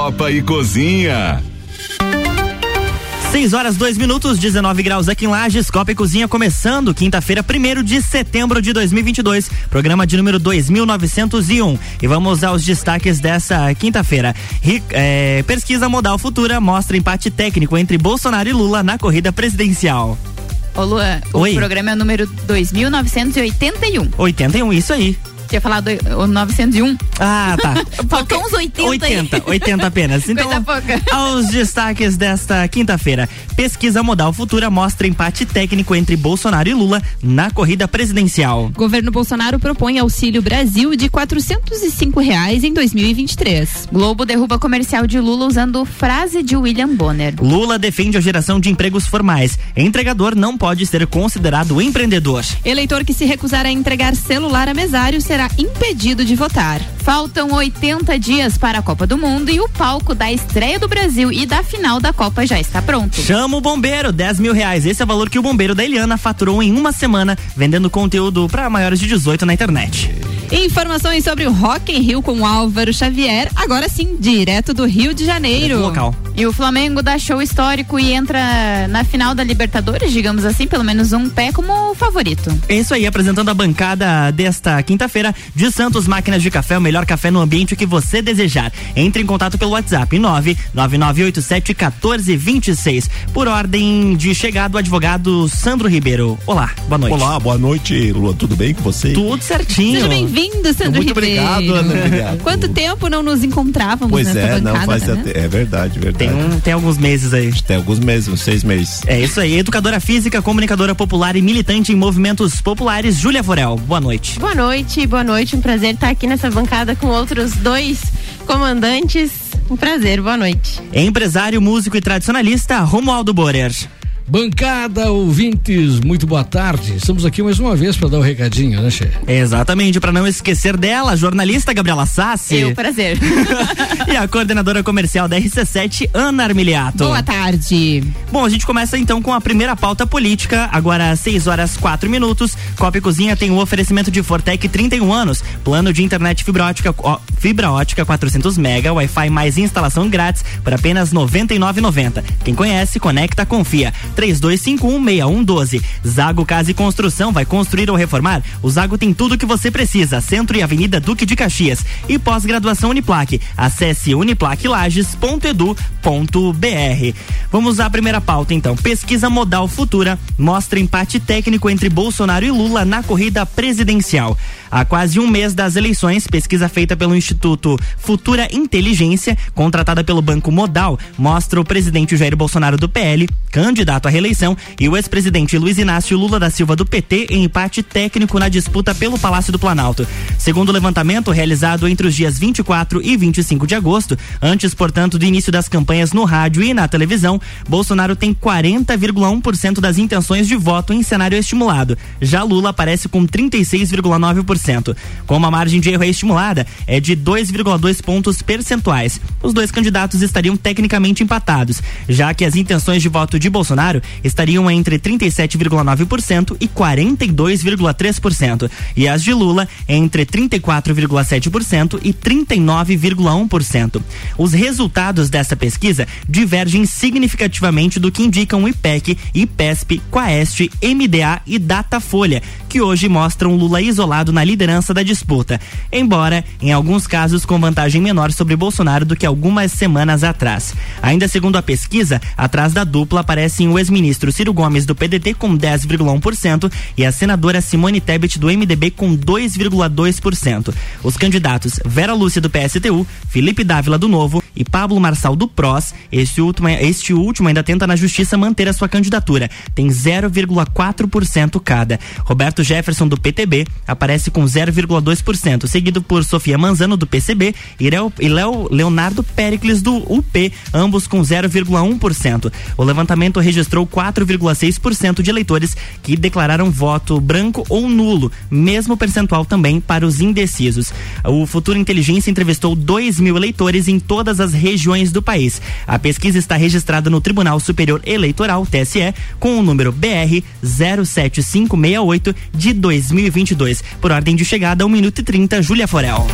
Copa e Cozinha. 6 horas 2 minutos, 19 graus aqui em Lages, Copa e Cozinha começando quinta-feira, 1 de setembro de 2022, programa de número 2901. E vamos aos destaques dessa quinta-feira. É, pesquisa Modal Futura mostra empate técnico entre Bolsonaro e Lula na corrida presidencial. Ô Luan, o Oi. programa é o número 2981. 81, isso aí. Tinha falado o 901. Ah, tá. Faltou uns 80 aí. 80, 80 apenas. Então, aos destaques desta quinta-feira. Pesquisa Modal Futura mostra empate técnico entre Bolsonaro e Lula na corrida presidencial. Governo Bolsonaro propõe Auxílio Brasil de 405 reais em 2023. Globo derruba comercial de Lula usando frase de William Bonner. Lula defende a geração de empregos formais. Entregador não pode ser considerado empreendedor. Eleitor que se recusar a entregar celular a mesário será impedido de votar. Faltam 80 dias para a Copa do Mundo e o palco da estreia do Brasil e da final da Copa já está pronto. Chama o bombeiro, 10 mil reais. Esse é o valor que o bombeiro da Eliana faturou em uma semana, vendendo conteúdo para maiores de 18 na internet. Informações sobre o Rock in Rio com Álvaro Xavier, agora sim, direto do Rio de Janeiro. Local. E o Flamengo dá show histórico e entra na final da Libertadores, digamos assim, pelo menos um pé como favorito. É isso aí, apresentando a bancada desta quinta-feira de Santos Máquinas de Café, o melhor café no ambiente que você desejar. Entre em contato pelo WhatsApp 99987 1426. Por ordem de chegada, o advogado Sandro Ribeiro. Olá, boa noite. Olá, boa noite, Lua. Tudo bem com você? Tudo certinho. Seja bem-vindo, Sandro Muito Ribeiro. obrigado, Ana. Obrigado. Quanto tempo não nos encontrávamos Pois nessa é, não bancada, faz né? até, é verdade, verdade. Tem, um, tem alguns meses aí. Tem alguns meses, uns seis meses. É isso aí, educadora física, comunicadora popular e militante em movimentos populares, Júlia Forel. Boa noite. Boa noite, boa noite. Um prazer estar aqui nessa bancada com outros dois comandantes. Um prazer, boa noite. Empresário, músico e tradicionalista, Romualdo Borer. Bancada, ouvintes, muito boa tarde. Estamos aqui mais uma vez para dar o recadinho, né, Che? Exatamente, para não esquecer dela, a jornalista Gabriela Sassi. Eu, prazer. e a coordenadora comercial da RC7, Ana Armiliato. Boa tarde. Bom, a gente começa então com a primeira pauta política, agora às 6 horas 4 minutos. Copa Cozinha tem o oferecimento de Fortec 31 anos, plano de internet fibra ótica, ó, fibra ótica 400 mega, Wi-Fi mais instalação grátis por apenas R$ 99,90. Quem conhece, conecta, confia. 32516112. Zago Casa e Construção vai construir ou reformar? O Zago tem tudo o que você precisa. Centro e Avenida Duque de Caxias. E pós-graduação Uniplaque. Acesse uniplaquilages.edu.br. Vamos à primeira pauta então. Pesquisa Modal Futura mostra empate técnico entre Bolsonaro e Lula na corrida presidencial. Há quase um mês das eleições, pesquisa feita pelo Instituto Futura Inteligência, contratada pelo Banco Modal, mostra o presidente Jair Bolsonaro do PL, candidato à reeleição, e o ex-presidente Luiz Inácio Lula da Silva do PT em empate técnico na disputa pelo Palácio do Planalto. Segundo o levantamento realizado entre os dias 24 e 25 de agosto, antes, portanto, do início das campanhas no rádio e na televisão, Bolsonaro tem 40,1% das intenções de voto em cenário estimulado. Já Lula aparece com 36,9%. Como a margem de erro é estimulada, é de 2,2 pontos percentuais. Os dois candidatos estariam tecnicamente empatados, já que as intenções de voto de Bolsonaro estariam entre 37,9% e 42,3%, e as de Lula entre 34,7% e 39,1%. Os resultados dessa pesquisa divergem significativamente do que indicam o IPEC, IPESP, Quaest, MDA e Datafolha, que hoje mostram Lula isolado na liderança da disputa, embora em alguns casos com vantagem menor sobre Bolsonaro do que algumas semanas atrás. Ainda segundo a pesquisa, atrás da dupla aparecem o ex-ministro Ciro Gomes do PDT com 10,1% e a senadora Simone Tebet do MDB com 2,2%. Os candidatos Vera Lúcia do PSTU, Felipe Dávila do Novo e Pablo Marçal do PROS, este último, este último ainda tenta na justiça manter a sua candidatura, tem 0,4% cada. Roberto Jefferson do PTB aparece com 0,2%, seguido por Sofia Manzano do PCB e Léo, Leonardo Pericles do UP, ambos com 0,1%. O levantamento registrou 4,6% de eleitores que declararam voto branco ou nulo, mesmo percentual também para os indecisos. O Futuro Inteligência entrevistou 2 mil eleitores em todas as regiões do país. A pesquisa está registrada no Tribunal Superior Eleitoral, TSE, com o número BR 07568 de 2022. Por ordem de chegada, 1 minuto e 30, Júlia Forel.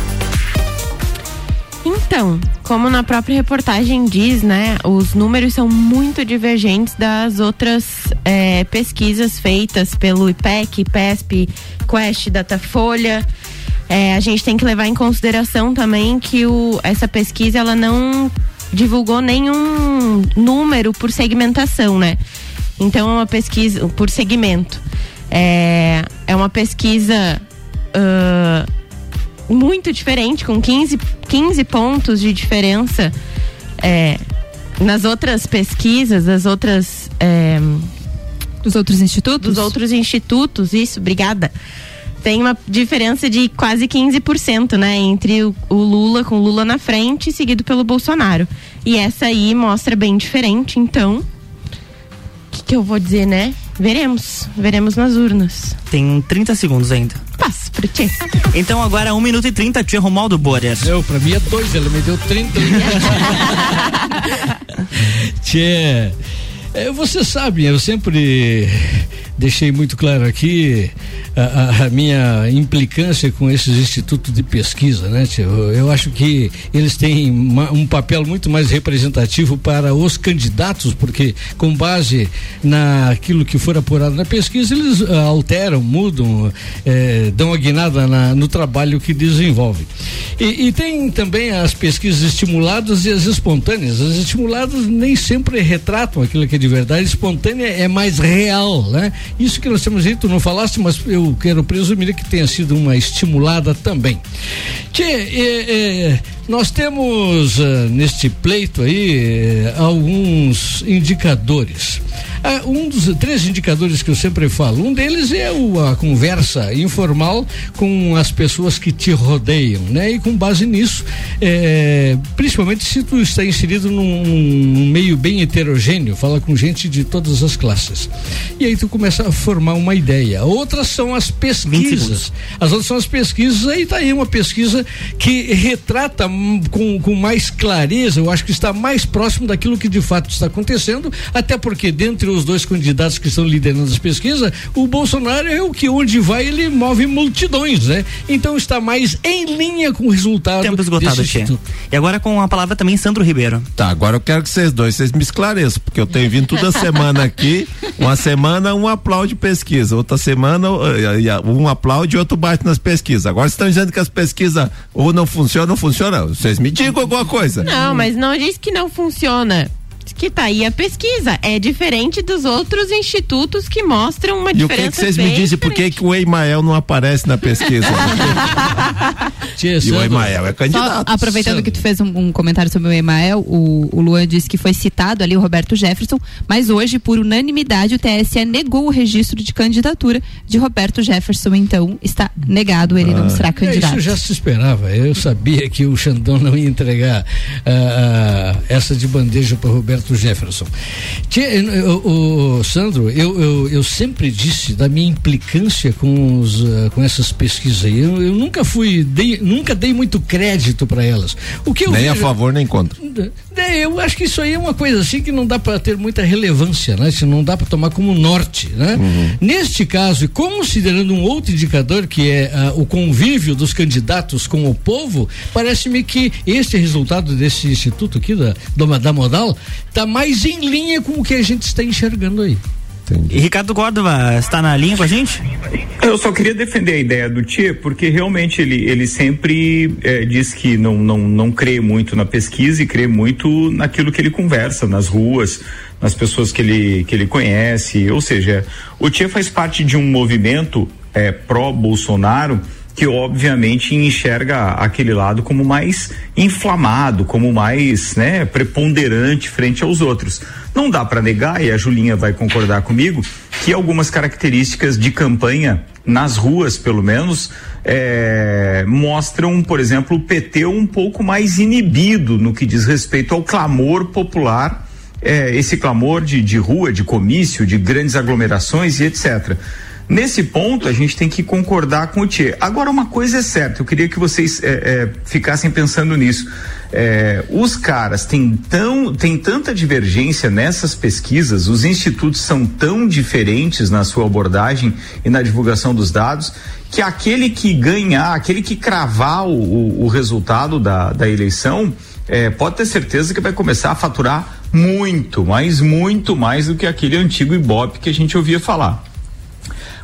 Então, como na própria reportagem diz, né, os números são muito divergentes das outras é, pesquisas feitas pelo IPEC, IPESP, Quest, Datafolha. É, a gente tem que levar em consideração também que o, essa pesquisa ela não divulgou nenhum número por segmentação, né? Então é uma pesquisa por segmento. É, é uma pesquisa uh, muito diferente, com 15, 15 pontos de diferença é, nas outras pesquisas, das outras. É, Dos outros institutos? dos outros institutos, isso, obrigada. Tem uma diferença de quase 15%, né? Entre o, o Lula, com o Lula na frente, seguido pelo Bolsonaro. E essa aí mostra bem diferente, então. O que, que eu vou dizer, né? Veremos. Veremos nas urnas. Tem 30 segundos ainda. Pro Tchê. Então agora 1 minuto e 30, Tia Romualdo Borer. Deu, pra mim é dois, ela me deu 30. Tchê, é, você sabe, eu sempre deixei muito claro aqui a, a- minha implicância com esses institutos de pesquisa, né? Eu, acho que eles têm um papel muito mais representativo para os candidatos, porque com base naquilo que for apurado na pesquisa, eles ah, alteram, mudam, eh, dão a guinada na- no trabalho que desenvolvem. E, e tem também as pesquisas estimuladas e as espontâneas. As estimuladas nem sempre retratam aquilo que é de verdade, espontânea é mais real, né? Isso que nós temos tu não falaste, mas eu quero presumir que tenha sido uma estimulada também. Tchê, é, é, nós temos ah, neste pleito aí eh, alguns indicadores. Ah, um dos três indicadores que eu sempre falo, um deles é o- a conversa informal com as pessoas que te rodeiam, né? E com base nisso, principalmente se tu está inserido num, num meio bem heterogêneo, fala com gente de todas as classes. E aí tu começa a formar uma ideia. Outras são as pesquisas. As outras são as pesquisas, aí tá aí uma pesquisa que retrata com, com mais clareza, eu acho que está mais próximo daquilo que de fato está acontecendo, até porque dentre os dois candidatos que estão liderando as pesquisas, o Bolsonaro é o que onde vai ele move multidões, né? Então está mais em linha com o resultado Tempo esgotado, instituto. E agora com a palavra também Sandro Ribeiro. Tá, agora eu quero que vocês dois, vocês me esclareçam, porque eu tenho vindo toda semana aqui, uma semana um aplaude pesquisa, outra semana eh, eh, um aplaude e outro bate nas pesquisas. Agora vocês estão dizendo que as pesquisas ou não funcionam ou funcionam. Vocês me digam alguma coisa. Não, mas não diz que não funciona. Que tá aí a pesquisa. É diferente dos outros institutos que mostram uma E o diferença. que que vocês me dizem por que o Emael não aparece na pesquisa? Tia, e o Emael é Só candidato. aproveitando Sandro. que tu fez um, um comentário sobre o Emael, o, o Luan disse que foi citado ali o Roberto Jefferson, mas hoje, por unanimidade, o TSE negou o registro de candidatura de Roberto Jefferson, então está negado, ele não será É, candidato. isso já se esperava. Eu sabia que o Xandão não ia entregar ah, ah, essa de bandeja para Roberto Jefferson. Tia, eu- eu- o Sandro, eu, eu, eu sempre disse da minha implicância com, os, ah, com essas pesquisas aí. Eu, eu nunca fui, dei, nunca dei muito crédito para elas. O que eu Nem a vejo- favor nem contra. eu acho que isso aí é uma coisa assim que não dá para ter muita relevância, né? Se não dá para tomar como norte, né? Neste caso, e considerando um outro indicador que é ah, o convívio dos candidatos com o povo, parece-me que este resultado desse instituto aqui da da, da modal está mais em linha com o que a gente está enxergando aí. E Ricardo Córdova está na linha com a gente? Eu só queria defender a ideia do Tia, porque realmente ele, ele sempre eh, diz que não, não, não crê muito na pesquisa e crê muito naquilo que ele conversa nas ruas, nas pessoas que ele, que ele conhece. Ou seja, o Tia faz parte de um movimento eh, pró-Bolsonaro que obviamente enxerga aquele lado como mais inflamado, como mais né, preponderante frente aos outros. Não dá para negar, e a Julinha vai concordar comigo, que algumas características de campanha, nas ruas pelo menos, eh, mostram, por exemplo, o PT um pouco mais inibido no que diz respeito ao clamor popular é, esse clamor de, de rua, de comício, de grandes aglomerações e etc. Nesse ponto, a gente tem que concordar com o Tchê. Agora, uma coisa é certa, eu queria que vocês é, é, ficassem pensando nisso. É, os caras têm, tão, têm tanta divergência nessas pesquisas, os institutos são tão diferentes na sua abordagem e na divulgação dos dados, que aquele que ganhar, aquele que cravar o, o, o resultado da, da eleição, é, pode ter certeza que vai começar a faturar muito, mas muito mais do que aquele antigo Ibope que a gente ouvia falar.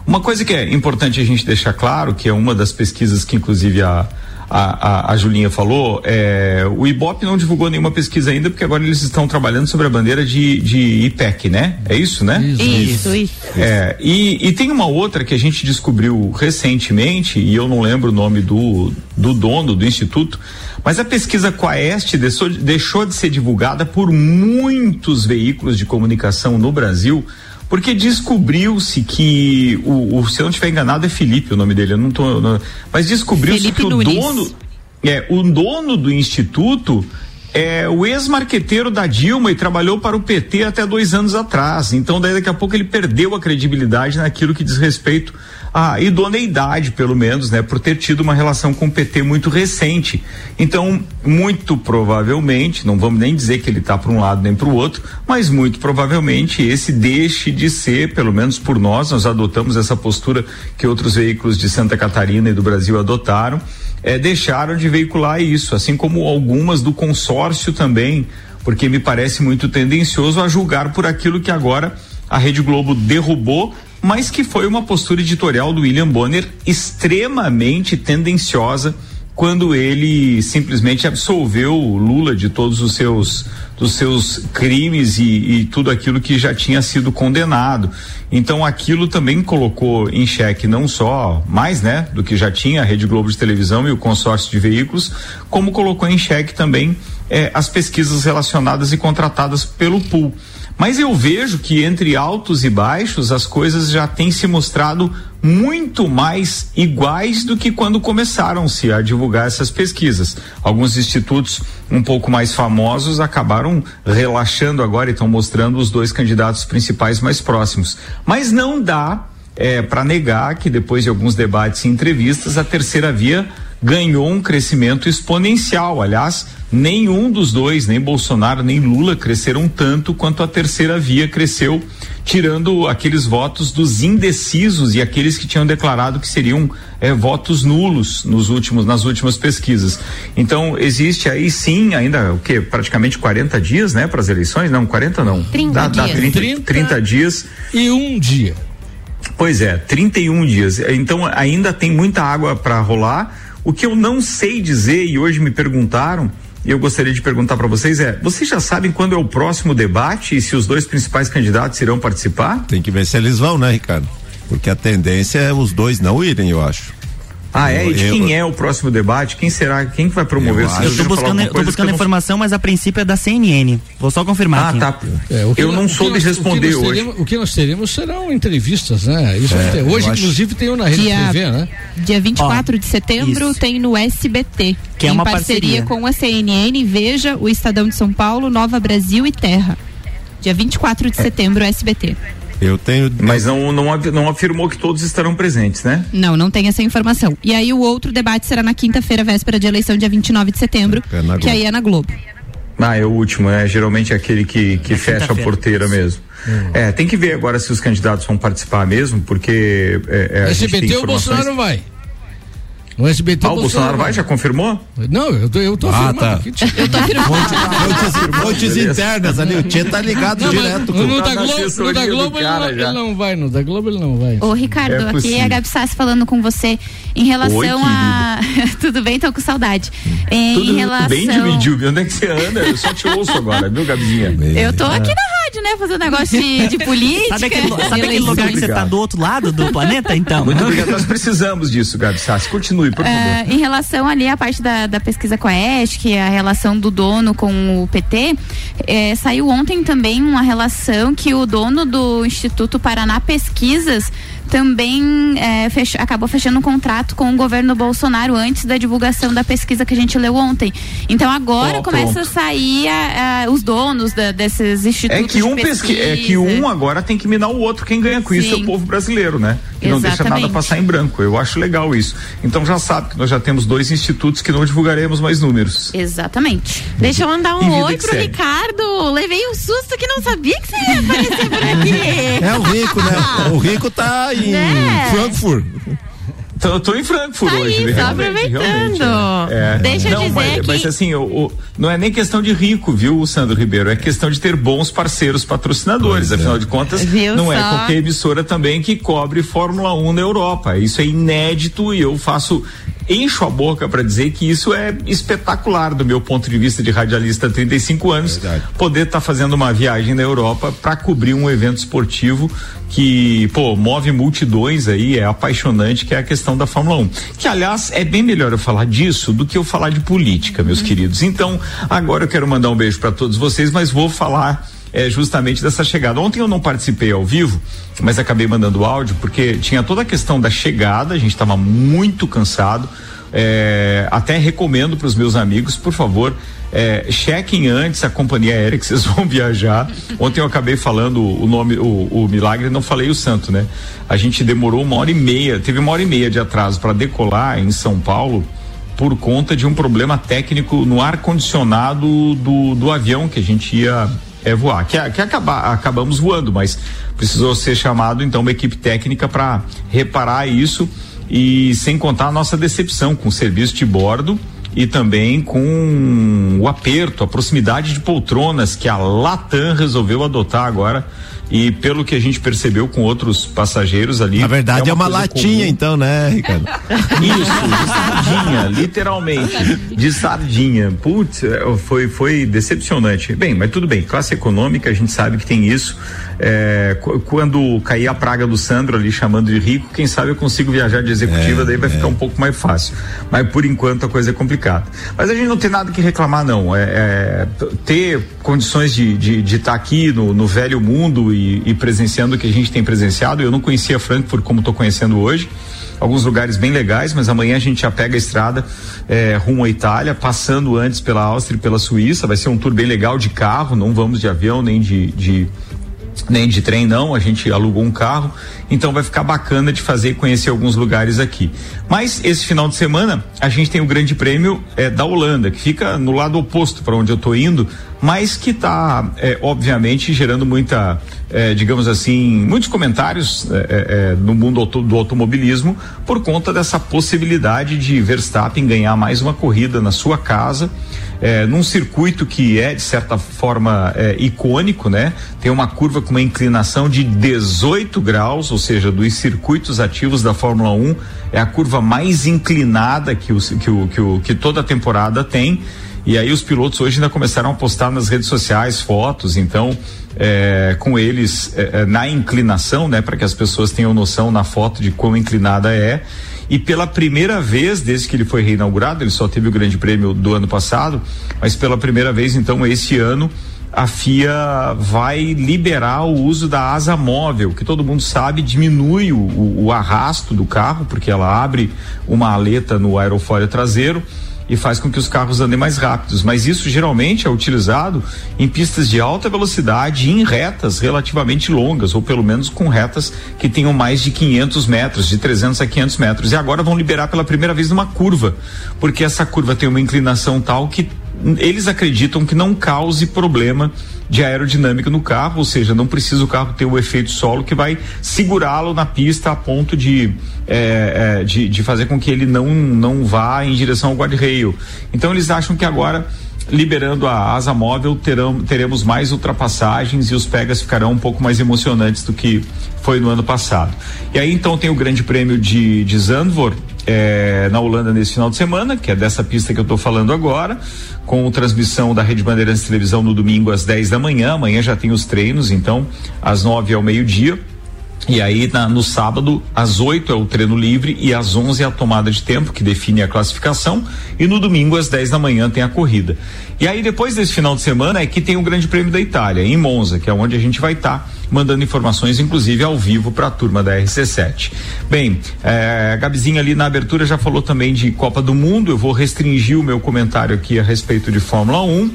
Uma coisa que é importante a gente deixar claro, que é uma das pesquisas que inclusive a, a, a, a Julinha falou, é, o Ibope não divulgou nenhuma pesquisa ainda, porque agora eles estão trabalhando sobre a bandeira de, de IPEC, né? É isso, né? Isso, isso. isso. É, e, e tem uma outra que a gente descobriu recentemente, e eu não lembro o nome do, do dono do instituto, mas a pesquisa Quaest deixou, deixou de ser divulgada por muitos veículos de comunicação no Brasil porque descobriu-se que o, o, se eu não estiver enganado é Felipe o nome dele, eu não tô, não, mas descobriu-se que o Nunes. dono é o dono do instituto é o ex-marqueteiro da Dilma e trabalhou para o PT até dois anos atrás. Então, daí daqui a pouco ele perdeu a credibilidade naquilo que diz respeito à idoneidade, pelo menos, né, por ter tido uma relação com o PT muito recente. Então, muito provavelmente, não vamos nem dizer que ele está para um lado nem para o outro, mas muito provavelmente esse deixe de ser, pelo menos por nós, nós adotamos essa postura que outros veículos de Santa Catarina e do Brasil adotaram é, deixaram de veicular isso, assim como algumas do consórcio também, porque me parece muito tendencioso a julgar por aquilo que agora a Rede Globo derrubou, mas que foi uma postura editorial do William Bonner extremamente tendenciosa quando ele simplesmente absolveu Lula de todos os seus dos seus crimes e, e, tudo aquilo que já tinha sido condenado. Então aquilo também colocou em xeque não só mais, né, do que já tinha a Rede Globo de televisão e o consórcio de veículos, como colocou em xeque também eh, as pesquisas relacionadas e contratadas pelo pool. Mas eu vejo que entre altos e baixos as coisas já têm se mostrado muito mais iguais do que quando começaram-se a divulgar essas pesquisas. Alguns institutos um pouco mais famosos acabaram relaxando agora e estão mostrando os dois candidatos principais mais próximos. Mas não dá é, para negar que depois de alguns debates e entrevistas, a terceira via ganhou um crescimento exponencial. Aliás, nenhum dos dois, nem Bolsonaro nem Lula, cresceram tanto quanto a terceira via cresceu, tirando aqueles votos dos indecisos e aqueles que tinham declarado que seriam é, votos nulos nos últimos, nas últimas pesquisas. Então, existe aí sim, ainda o que? Praticamente 40 dias, né, para as eleições? Não, 40 não. 30 dá, dias. Dá 30, 30, 30 dias. E um dia. Pois é, 31 dias. Então ainda tem muita água para rolar. O que eu não sei dizer e hoje me perguntaram, e eu gostaria de perguntar para vocês é: vocês já sabem quando é o próximo debate e se os dois principais candidatos irão participar? Tem que ver se eles vão, né, Ricardo? Porque a tendência é os dois não irem, eu acho. Ah, é? E de quem eu, é o próximo debate? Quem será? Quem que vai promover? Eu, eu tô buscando, tô buscando informação, mas a princípio é da CNN. Vou só confirmar. Ah, aqui. tá. É, eu não soube responder hoje. Teremos, o que nós teremos serão entrevistas, né? Isso é, hoje, inclusive, tem um na Rede dia, TV, né? Dia 24 Ó, de setembro isso. tem no SBT. Que é uma parceria, parceria com a CNN, Veja, o Estadão de São Paulo, Nova Brasil e Terra. Dia 24 de setembro, SBT. Eu tenho. Mas não, não, não afirmou que todos estarão presentes, né? Não, não tem essa informação. E aí o outro debate será na quinta-feira, véspera de eleição, dia 29 de setembro, é que aí é na Globo. Ah, é o último, né? Geralmente é aquele que, que fecha a porteira mesmo. Hum. É, tem que ver agora se os candidatos vão participar mesmo, porque. É, é, SBT o Bolsonaro vai. No SBT. Ah, o Bolsonaro vai, já confirmou? Não, eu tô, eu tô ah, afirmando. Tá. Aqui, eu tô afirmando. Fontes internas ali, o Tchê tá ligado não, direto. No, no, da Globo, no da Globo ele, não, ele, não, vai, no da Globo ele não vai. Ô Ricardo, é aqui é a Gabi Sassi falando com você em relação Oi, a... Tudo bem? Tô com saudade. Em Tudo relação... bem dividiu, onde é que você anda? Eu só te ouço agora, viu Gabizinha? Eu tô aqui na rádio, né, fazendo negócio de, de política. Sabe aquele, sabe aquele lugar que você tá do outro lado do planeta, então? Muito obrigado, nós precisamos disso, Gabi Sassi. Continue, por favor. É, em relação ali à parte da, da pesquisa com a ESC, que é a relação do dono com o PT, é, saiu ontem também uma relação que o dono do Instituto Paraná Pesquisas também é, fech, acabou fechando um contrato com o governo Bolsonaro antes da divulgação da pesquisa que a gente leu ontem. Então agora oh, começa a sair a, a, os donos da, desses institutos. É que um pesquisa. é que um agora tem que minar o outro. Quem ganha com Sim. isso é o povo brasileiro, né? E não deixa nada passar em branco. Eu acho legal isso. Então já sabe que nós já temos dois institutos que não divulgaremos mais números. Exatamente. Deixa eu mandar um oi pro segue. Ricardo. Levei um susto que não sabia que você ia aparecer por aqui. É o rico, né? O rico tá em né? Frankfurt. Tô, tô em Frankfurt tá hoje. Isso, aproveitando. É. Deixa não, eu dizer mas, que... mas assim, o, o, não é nem questão de rico, viu, Sandro Ribeiro? É questão de ter bons parceiros patrocinadores. Pois Afinal é. de contas, viu não é só? é qualquer emissora também que cobre Fórmula 1 na Europa. Isso é inédito e eu faço encho a boca para dizer que isso é espetacular do meu ponto de vista de radialista há 35 anos, Verdade. poder estar tá fazendo uma viagem na Europa para cobrir um evento esportivo que, pô, move multidões aí, é apaixonante, que é a questão da Fórmula 1. Que, aliás, é bem melhor eu falar disso do que eu falar de política, meus uhum. queridos. Então, agora eu quero mandar um beijo para todos vocês, mas vou falar é, justamente dessa chegada. Ontem eu não participei ao vivo, mas acabei mandando áudio, porque tinha toda a questão da chegada, a gente estava muito cansado. É, até recomendo para os meus amigos, por favor, é, chequem antes a companhia aérea que vocês vão viajar. Ontem eu acabei falando o nome, o, o milagre, não falei o santo, né? A gente demorou uma hora e meia, teve uma hora e meia de atraso para decolar em São Paulo por conta de um problema técnico no ar condicionado do, do avião que a gente ia é, voar. Que, que acaba, acabamos voando, mas precisou ser chamado então uma equipe técnica para reparar isso e sem contar a nossa decepção com o serviço de bordo e também com o aperto, a proximidade de poltronas que a Latam resolveu adotar agora e pelo que a gente percebeu com outros passageiros ali. Na verdade é uma, é uma latinha comum. então, né, Ricardo? Isso, de sardinha, literalmente, de sardinha. Putz, é, foi, foi decepcionante. Bem, mas tudo bem, classe econômica, a gente sabe que tem isso. É, quando cair a praga do Sandro ali chamando de rico, quem sabe eu consigo viajar de executiva, é, daí vai é. ficar um pouco mais fácil. Mas por enquanto a coisa é complicada. Mas a gente não tem nada que reclamar, não. É, é ter condições de estar de, de tá aqui no, no velho mundo e, e, presenciando o que a gente tem presenciado. Eu não conhecia Frankfurt como estou conhecendo hoje. Alguns lugares bem legais, mas amanhã a gente já pega a estrada é, rumo à Itália, passando antes pela Áustria e pela Suíça. Vai ser um tour bem legal de carro, não vamos de avião nem de, de nem de trem não, a gente alugou um carro, então vai ficar bacana de fazer e conhecer alguns lugares aqui. Mas esse final de semana a gente tem o Grande Prêmio é, da Holanda, que fica no lado oposto para onde eu estou indo, mas que está é, obviamente gerando muita, é, digamos assim, muitos comentários no mundo auto, do automobilismo por conta dessa possibilidade de Verstappen ganhar mais uma corrida na sua casa é, num circuito que é, de certa forma, é, icônico, né? Tem uma curva com uma inclinação de 18 graus, ou seja, dos circuitos ativos da Fórmula 1, é a curva mais inclinada que, o, que, o, que, o, que toda a temporada tem. E aí os pilotos hoje ainda começaram a postar nas redes sociais fotos, então é, com eles é, é na inclinação, né, para que as pessoas tenham noção na foto de quão inclinada é. E pela primeira vez, desde que ele foi reinaugurado, ele só teve o Grande Prêmio do ano passado, mas pela primeira vez, então, esse ano, a FIA vai liberar o uso da asa móvel, que todo mundo sabe diminui o, o, o arrasto do carro, porque ela abre uma aleta no aerofólio traseiro e faz com que os carros andem mais rápidos. Mas isso geralmente é utilizado em pistas de alta velocidade e em retas relativamente longas, ou pelo menos com retas que tenham mais de 500 metros, de 300 a 500 metros. E agora vão liberar pela primeira vez uma curva, porque essa curva tem uma inclinação tal que eles acreditam que não cause problema de aerodinâmica no carro, ou seja, não precisa o carro ter o efeito solo que vai segurá-lo na pista a ponto de, é, é, de, de, fazer com que ele não, não vá em direção ao guardrail. Então eles acham que agora liberando a asa móvel terão, teremos mais ultrapassagens e os pegas ficarão um pouco mais emocionantes do que foi no ano passado. E aí então tem o Grande Prêmio de, de Zandvoort é, na Holanda nesse final de semana, que é dessa pista que eu estou falando agora com transmissão da Rede Bandeirantes Televisão no domingo às 10 da manhã. Amanhã já tem os treinos, então, às 9 ao meio-dia. E aí, na, no sábado, às 8 é o treino livre e às 11 é a tomada de tempo, que define a classificação. E no domingo, às 10 da manhã, tem a corrida. E aí, depois desse final de semana, é que tem o Grande Prêmio da Itália, em Monza, que é onde a gente vai estar. Tá mandando informações, inclusive ao vivo, para a turma da RC7. Bem, é, a Gabizinha ali na abertura já falou também de Copa do Mundo. Eu vou restringir o meu comentário aqui a respeito de Fórmula 1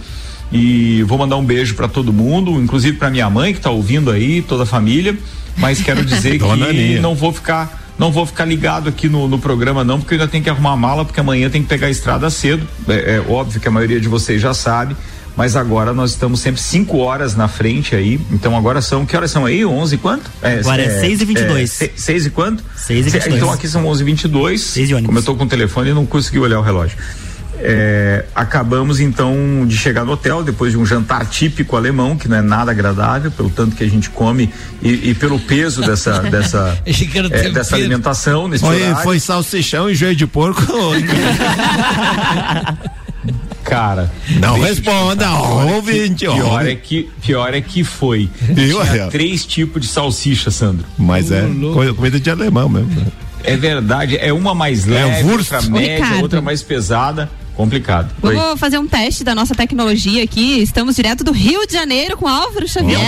e vou mandar um beijo para todo mundo, inclusive para minha mãe que está ouvindo aí, toda a família mas quero dizer que não vou ficar não vou ficar ligado aqui no, no, programa não, porque eu ainda tenho que arrumar a mala, porque amanhã tem que pegar a estrada cedo. É, é, óbvio que a maioria de vocês já sabe, mas agora nós estamos sempre cinco horas na frente aí. Então agora são, que horas são aí? 11 e quanto? É, agora é 6 é, e 22. É, 6 e quanto? 6 e 22. Então aqui são 11 e 22. 6 e Como eu estou com o telefone, não consegui olhar o relógio. É, acabamos então de chegar no hotel depois de um jantar típico alemão que não é nada agradável pelo tanto que a gente come e, e pelo peso dessa dessa é, dessa alimentação nesse foi, horário. foi salsichão e joelho de porco. Cara não responda ouvinte pior é que pior é que foi. Tinha três tipos de salsicha Sandro. Mas é comida de alemão mesmo né? é verdade é uma mais é leve outra média outra mais pesada complicado. Vamos Oi. fazer um teste da nossa tecnologia aqui. Estamos direto do Rio de Janeiro com Álvaro Xavier.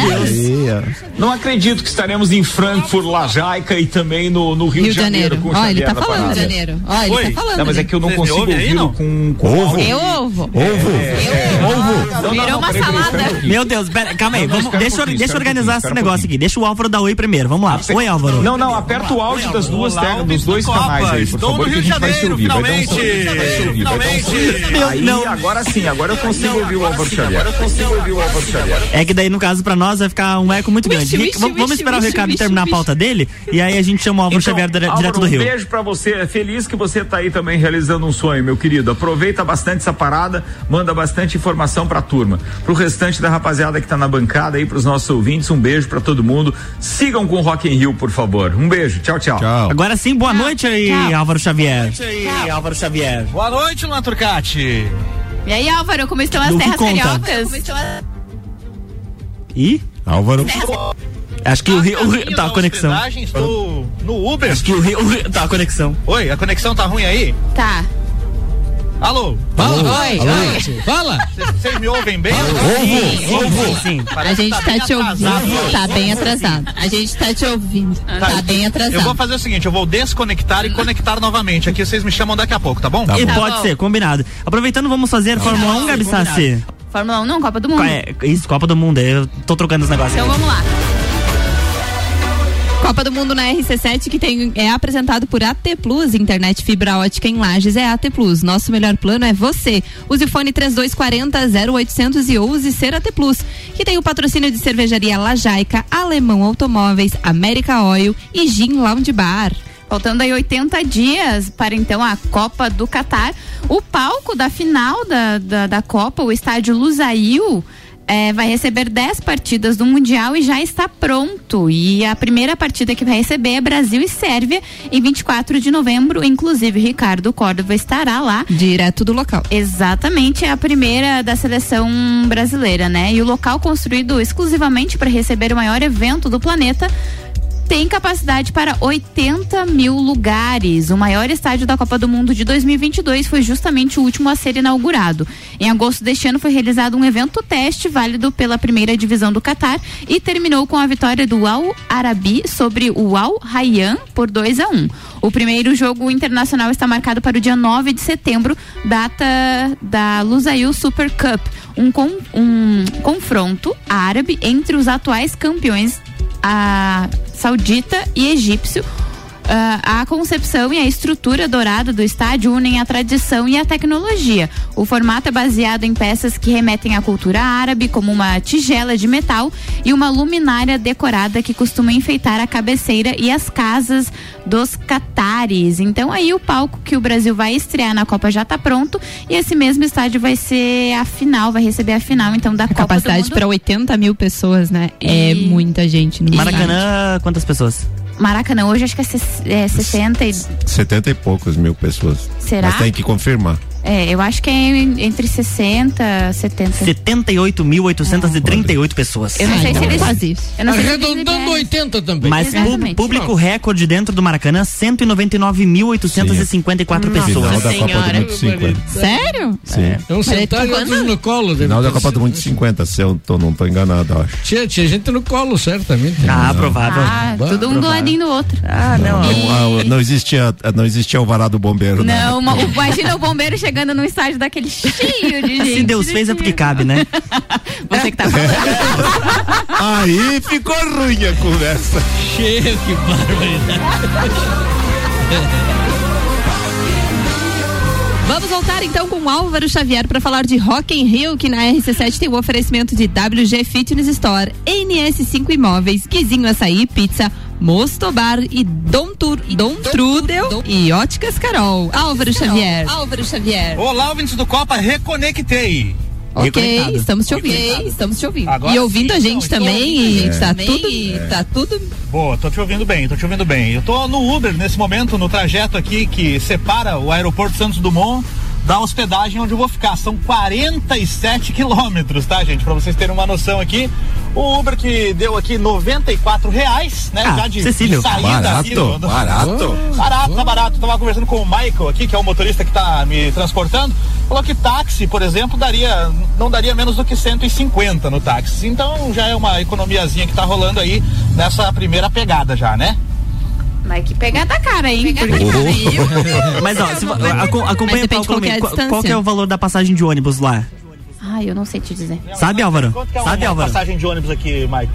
Não acredito que estaremos em Frankfurt, Lajaica e também no, no Rio, Rio, de Janeiro. Janeiro. com Ó, ele tá falando de Janeiro. Ó, ele Oi? tá falando. Não, mas é que eu não consigo ouvir com, com ovo. Eu ovo. Ovo. É, ovo. Virou uma salada. Meu Deus, pera, calma aí. Vamos, deixa, deixa eu organizar esse negócio aqui. Deixa o Álvaro dar oi primeiro. Vamos lá. Oi, Álvaro. Não, não, aperta o áudio das duas dos dois canais aí, por favor, que a gente vai se ouvir. Finalmente. Aí, não. agora sim, agora eu consigo ouvir o Álvaro Xavier. Agora eu consigo ouvir o Álvaro Xavier. É que daí, no caso, pra nós vai ficar um eco muito grande. Vixe, vixe, vamos esperar o Ricardo terminar a pauta dele e aí a gente chama o Álvaro então, Xavier direto Álvaro, do Rio. Um beijo pra você. Feliz que você tá aí também realizando um sonho, meu querido. Aproveita bastante essa parada, manda bastante informação pra turma. Pro restante da rapaziada que tá na bancada aí, pros nossos ouvintes, um beijo pra todo mundo. Sigam com o Rock in Rio, por favor. Um beijo. Tchau, tchau. tchau. Agora sim, boa noite aí, tchau. Álvaro Xavier. Boa noite aí, Álvaro Xavier. Boa noite, Luan Turcati. E aí, Álvaro, como estão as terras cariocas? Como estão as... E? Álvaro. Acho que o Rio, o Rio tá a conexão. Estou no Uber. Acho que o Rio, o Rio tá a conexão. Oi, a conexão tá ruim aí? Tá. Alô? Fala, oi, alô. oi. Fala. Vocês me ouvem bem? Ouvo, ouvo. Sim, A gente tá, tá te ouvindo. Tá bem atrasado. A gente tá te ouvindo. Tá, tá bem atrasado. Eu vou fazer o seguinte, eu vou desconectar e conectar novamente. Aqui vocês me chamam daqui a pouco, tá bom? Tá e bom. pode ser, combinado. Aproveitando, vamos fazer tá Fórmula 1, Gabi Sassi. Fórmula 1 não, Copa do Mundo. É, isso, Copa do Mundo. Eu tô trocando os negócios. Então vamos lá. Copa do Mundo na RC7 que tem, é apresentado por AT Plus, internet fibra ótica em Lages é AT Plus. Nosso melhor plano é você. Use o fone 3240 0800 e use ser AT Plus, que tem o patrocínio de cervejaria Lajaica, Alemão Automóveis, América Oil e Gin Lounge Bar. Faltando aí 80 dias para então a Copa do Catar. O palco da final da, da, da Copa, o estádio Lusail, é, vai receber 10 partidas do Mundial e já está pronto. E a primeira partida que vai receber é Brasil e Sérvia em 24 de novembro. Inclusive, Ricardo Córdova estará lá. Direto do local. Exatamente, é a primeira da seleção brasileira, né? E o local construído exclusivamente para receber o maior evento do planeta tem capacidade para 80 mil lugares. O maior estádio da Copa do Mundo de 2022 foi justamente o último a ser inaugurado. Em agosto deste ano foi realizado um evento teste válido pela primeira divisão do Catar e terminou com a vitória do Al Arabi sobre o Al Rayyan por 2 a 1. Um. O primeiro jogo internacional está marcado para o dia 9 de setembro, data da Lusail Super Cup, um, com, um confronto árabe entre os atuais campeões a saudita e egípcio. Uh, a concepção e a estrutura dourada do estádio unem a tradição e a tecnologia. O formato é baseado em peças que remetem à cultura árabe, como uma tigela de metal e uma luminária decorada que costuma enfeitar a cabeceira e as casas dos catares. Então aí o palco que o Brasil vai estrear na Copa já está pronto e esse mesmo estádio vai ser a final, vai receber a final então da a Copa capacidade para 80 mil pessoas, né? É e... É muita gente no Maracanã, quantas pessoas? Maracanã hoje acho que é, é 60 e... 70 e poucos mil pessoas. Será? Mas tem que confirmar. É, eu acho que é entre 60 70. 78.838 pessoas. Eu não sei se eles. Quase isso. Eu não sei se eles Arredondando liberam. 80 também. Mas pu- Exatamente. público recorde dentro do Maracanã, 199.854 Nossa pessoas. Final da Copa do. Mundo 50. Sério? Sim. Um sentar e outros no colo. deve Final da Copa do. Mundo 50, se eu tô, não tô enganado, eu acho. Tinha, tinha gente no colo, certamente. Ah, provável. Ah, Bah, tudo um do ladinho do outro. Ah, não. Não, ah, não existia, não existia alvará do bombeiro, né? Não, uma- imagina o bombeiro chegando num estádio daquele cheio de gente. Se Deus fez é porque cabe, né? Você que tá falando. Aí ficou ruim a conversa. Cheio, que barbaridade. Vamos voltar então com o Álvaro Xavier para falar de Rock in Rio, que na RC7 tem o oferecimento de WG Fitness Store, NS5 Imóveis, Guizinho Açaí, Pizza, Mosto Bar e Dom, Tur, Dom Trudel e Óticas Carol. Álvaro Xavier. Álvaro Xavier. Olá, ouvintes do Copa, reconectei. Ok, estamos te ouvindo. estamos te ouvindo. Agora e ouvindo sim, a gente então, também, estou e tá tudo, tá tudo Boa, tô te ouvindo bem, tô te ouvindo bem. Eu tô no Uber nesse momento, no trajeto aqui que separa o aeroporto Santos Dumont da hospedagem onde eu vou ficar. São 47 quilômetros, tá, gente? Pra vocês terem uma noção aqui. O Uber que deu aqui 94 reais, né? Ah, já de, de saída aqui do- Barato, do- barato. Barato, tá barato. Tava conversando com o Michael aqui, que é o motorista que tá me transportando. Falou que táxi, por exemplo, daria, não daria menos do que 150 no táxi. Então já é uma economiazinha que tá rolando aí nessa primeira pegada já, né? Mas que pegada cara, hein? Porque- Mas ó, se, acompanha qual é a comigo. Qual, distância. qual que é o valor da passagem de ônibus lá? Ai, eu não sei te dizer. Sabe, Álvaro? Quanto que é Sabe, Álvaro? passagem de ônibus aqui, Michael?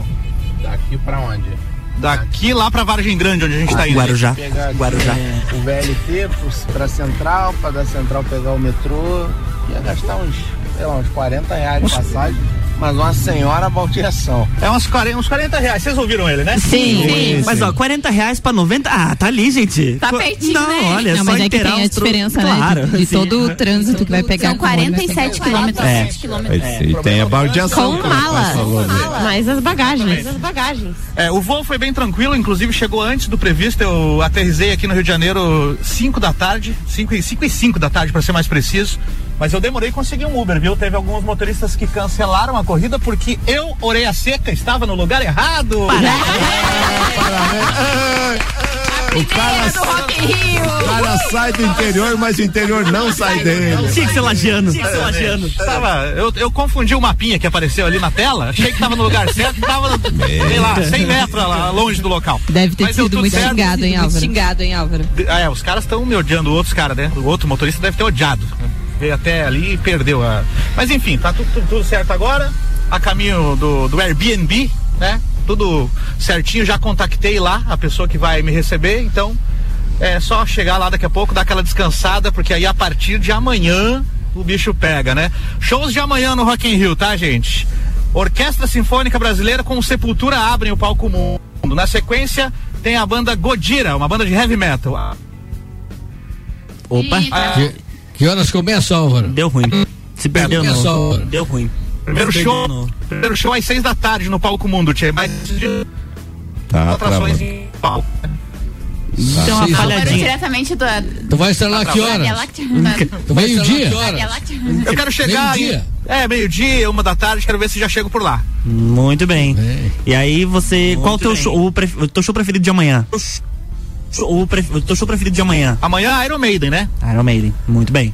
Daqui pra onde? Daqui lá pra Vargem Grande, onde a gente tá indo. Guarujá. Aqui Guarujá. O VLT pra Central, pra da Central pegar o metrô. Ia gastar uns, sei lá, uns 40 reais de passagem. Mas uma senhora baldeação. É uns 40, uns 40 reais. Vocês ouviram ele, né? Sim, sim. Mas ó, 40 reais pra 90. Ah, tá ali, gente. Tá pertinho, Não, né? olha, Não, só mas é que tem a diferença, claro, né? De, de sim. todo o trânsito que vai pegar. São com o ônibus. 47 quilômetros. É. quilômetros. E tem a baldeação. Com rapaz mala. Mais as bagagens. as bagagens. É, o voo foi bem tranquilo, inclusive chegou antes do previsto. Eu aterrisei aqui no Rio de Janeiro 5 da tarde, 5 e 5 e 5 da tarde, para ser mais preciso. Mas eu demorei a conseguir um Uber, viu? Teve alguns motoristas que cancelaram a corrida porque eu, orei a seca, estava no lugar errado. O cara, o cara sai do interior, mas o interior não sai dele. Tinha que ser lagiano. Tinha que ser lagiano. Tava, eu, eu confundi o mapinha que apareceu ali na tela, achei que tava no lugar certo, tava, sei lá, 100 metros lá, longe do local. Deve ter Mas sido muito certo. xingado, hein, Álvaro? Xingado, hein, Álvaro? É, os caras estão me odiando, outros caras, né? O outro motorista deve ter odiado. Veio até ali e perdeu a. Mas enfim, tá tudo, tudo- tudo certo agora. A caminho do, do Airbnb, né? Tudo certinho, já contactei lá a pessoa que vai me receber, então é só chegar lá daqui a pouco, dar aquela descansada, porque aí a partir de amanhã o bicho pega, né? Shows de amanhã no Rock in Rio, tá, gente? Orquestra Sinfônica Brasileira com Sepultura abrem o palco mundo. Na sequência tem a banda Godira, uma banda de heavy metal. Opa, Que, que horas começa, Álvaro? deu ruim. Se perdeu Começa, não. Álvaro. Deu ruim. Primeiro Perdeu show, primeiro show às seis da tarde no palco mundo, Tia. Mais de Tá atrações em palco. Deu uma Sim, Agora falhadinha. diretamente do. Tu vai estar lá que horas? Tu vai lá Meio-dia? Eu quero chegar. Meio-dia? e- É, meio-dia, uma da tarde, quero ver se já chego por lá. Muito bem. Bem. E aí você. qual o teu show, o, pref- o teu show preferido de amanhã? O, pref- o teu show preferido de amanhã? Amanhã Iron Maiden, né? Iron Maiden. Muito bem.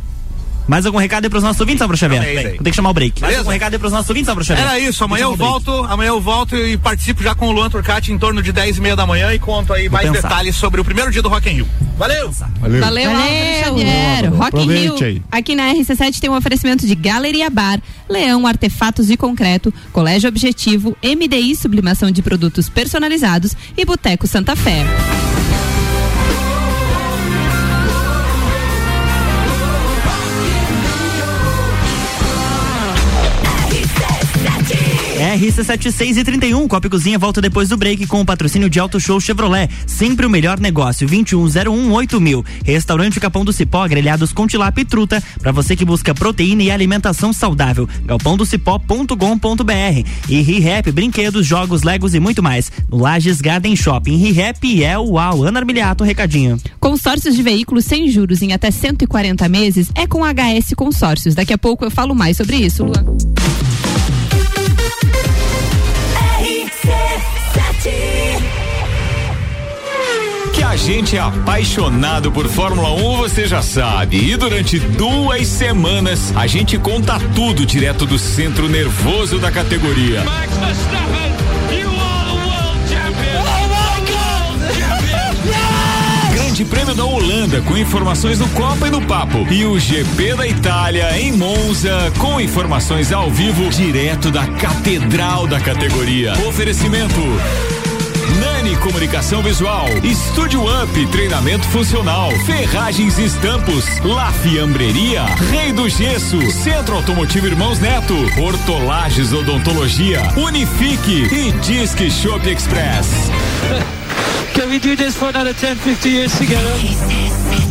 Mais algum recado aí pros nossos ouvintes, Álvaro Xavier? Vou ter que chamar o break. Mais Beleza? algum recado aí pros nossos ouvintes, Álvaro Xavier? Era isso, amanhã eu volto, amanhã eu volto e participo já com o Luan Turcati em torno de 10 e meia da manhã e conto aí Vou mais pensar. detalhes sobre o primeiro dia do Rock in Rio. Valeu! Valeu. Valeu, Álvaro Xavier. Rock in aproveite aí. Rio. Aqui na RC7 tem um oferecimento de Galeria Bar, Leão Artefatos de Concreto, Colégio Objetivo, MDI Sublimação de Produtos Personalizados e Boteco Santa Fé. RC76 e 31, Copa e Cozinha volta depois do break com o patrocínio de Auto Show Chevrolet. Sempre o melhor negócio, 2101 mil. Restaurante Capão do Cipó, grelhados com tilápia e truta, para você que busca proteína e alimentação saudável. galpãodocipó.com.br e ReHap, brinquedos, jogos, legos e muito mais. No Lages Garden Shopping. ReHap é o UAU. Ana Armiliato, recadinho. Consórcios de veículos sem juros em até 140 meses é com HS Consórcios. Daqui a pouco eu falo mais sobre isso, Luan. Que a gente é apaixonado por Fórmula 1, você já sabe. E durante duas semanas a gente conta tudo direto do centro nervoso da categoria. Grande Prêmio da Holanda com informações do Copa e do Papo. E o GP da Itália em Monza com informações ao vivo direto da Catedral da categoria. Oferecimento. Nani Comunicação Visual, Estúdio Up, treinamento funcional, Ferragens e Estampos, La Fiambreria, Rei do Gesso, Centro Automotivo Irmãos Neto, Hortolagens Odontologia, Unifique e Disque Shop Express. Can we do this for another 10, 50 years together?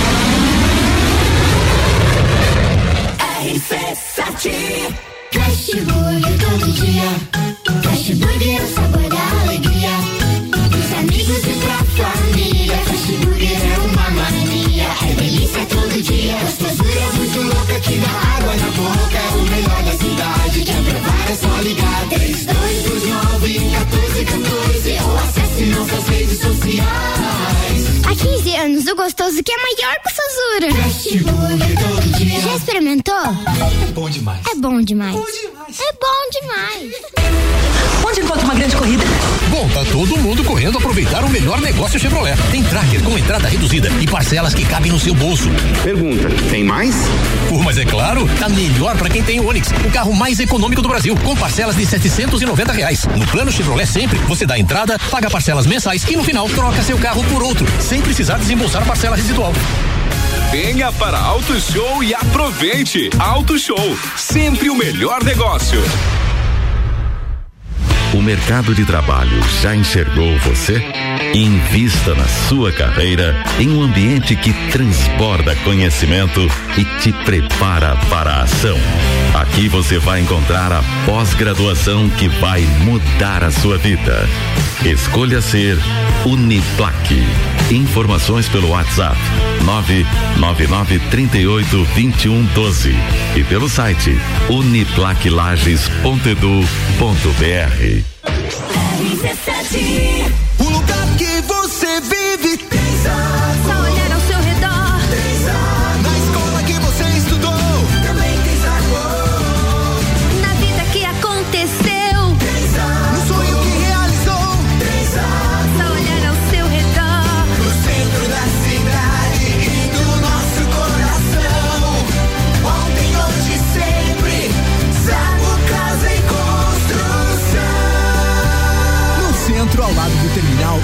RC7 Fast Burger todo dia Fast Burger é o sabor da alegria Dos amigos e pra família Fast Burger é uma mania É delícia todo dia Gostosura muito louca que dá água na boca É o melhor da cidade Quer provar é só ligar 3229 1414 Ou acesse nossas redes sociais Há 15 anos, o gostoso que é maior que o Sazura. Já experimentou? É bom demais. É bom demais. Bom demais. É bom demais. Onde encontra uma grande corrida? Bom, tá todo mundo correndo aproveitar o melhor negócio Chevrolet. Tem tracker com entrada reduzida e parcelas que cabem no seu bolso. Pergunta: tem mais? Pô, mas é claro, tá melhor para quem tem o Onix, o carro mais econômico do Brasil, com parcelas de 790 reais. No plano Chevrolet sempre, você dá entrada, paga parcelas mensais e no final troca seu carro por outro, sem precisar desembolsar parcela residual. Venha para Auto Show e aproveite. Auto Show, sempre o melhor negócio. O mercado de trabalho já enxergou você? Invista na sua carreira em um ambiente que transborda conhecimento e te prepara para a ação. Aqui você vai encontrar a pós-graduação que vai mudar a sua vida. Escolha ser Uniplaque. Informações pelo WhatsApp 999 38 21 12 e pelo site uniplaquilages.edu.br. O lugar que você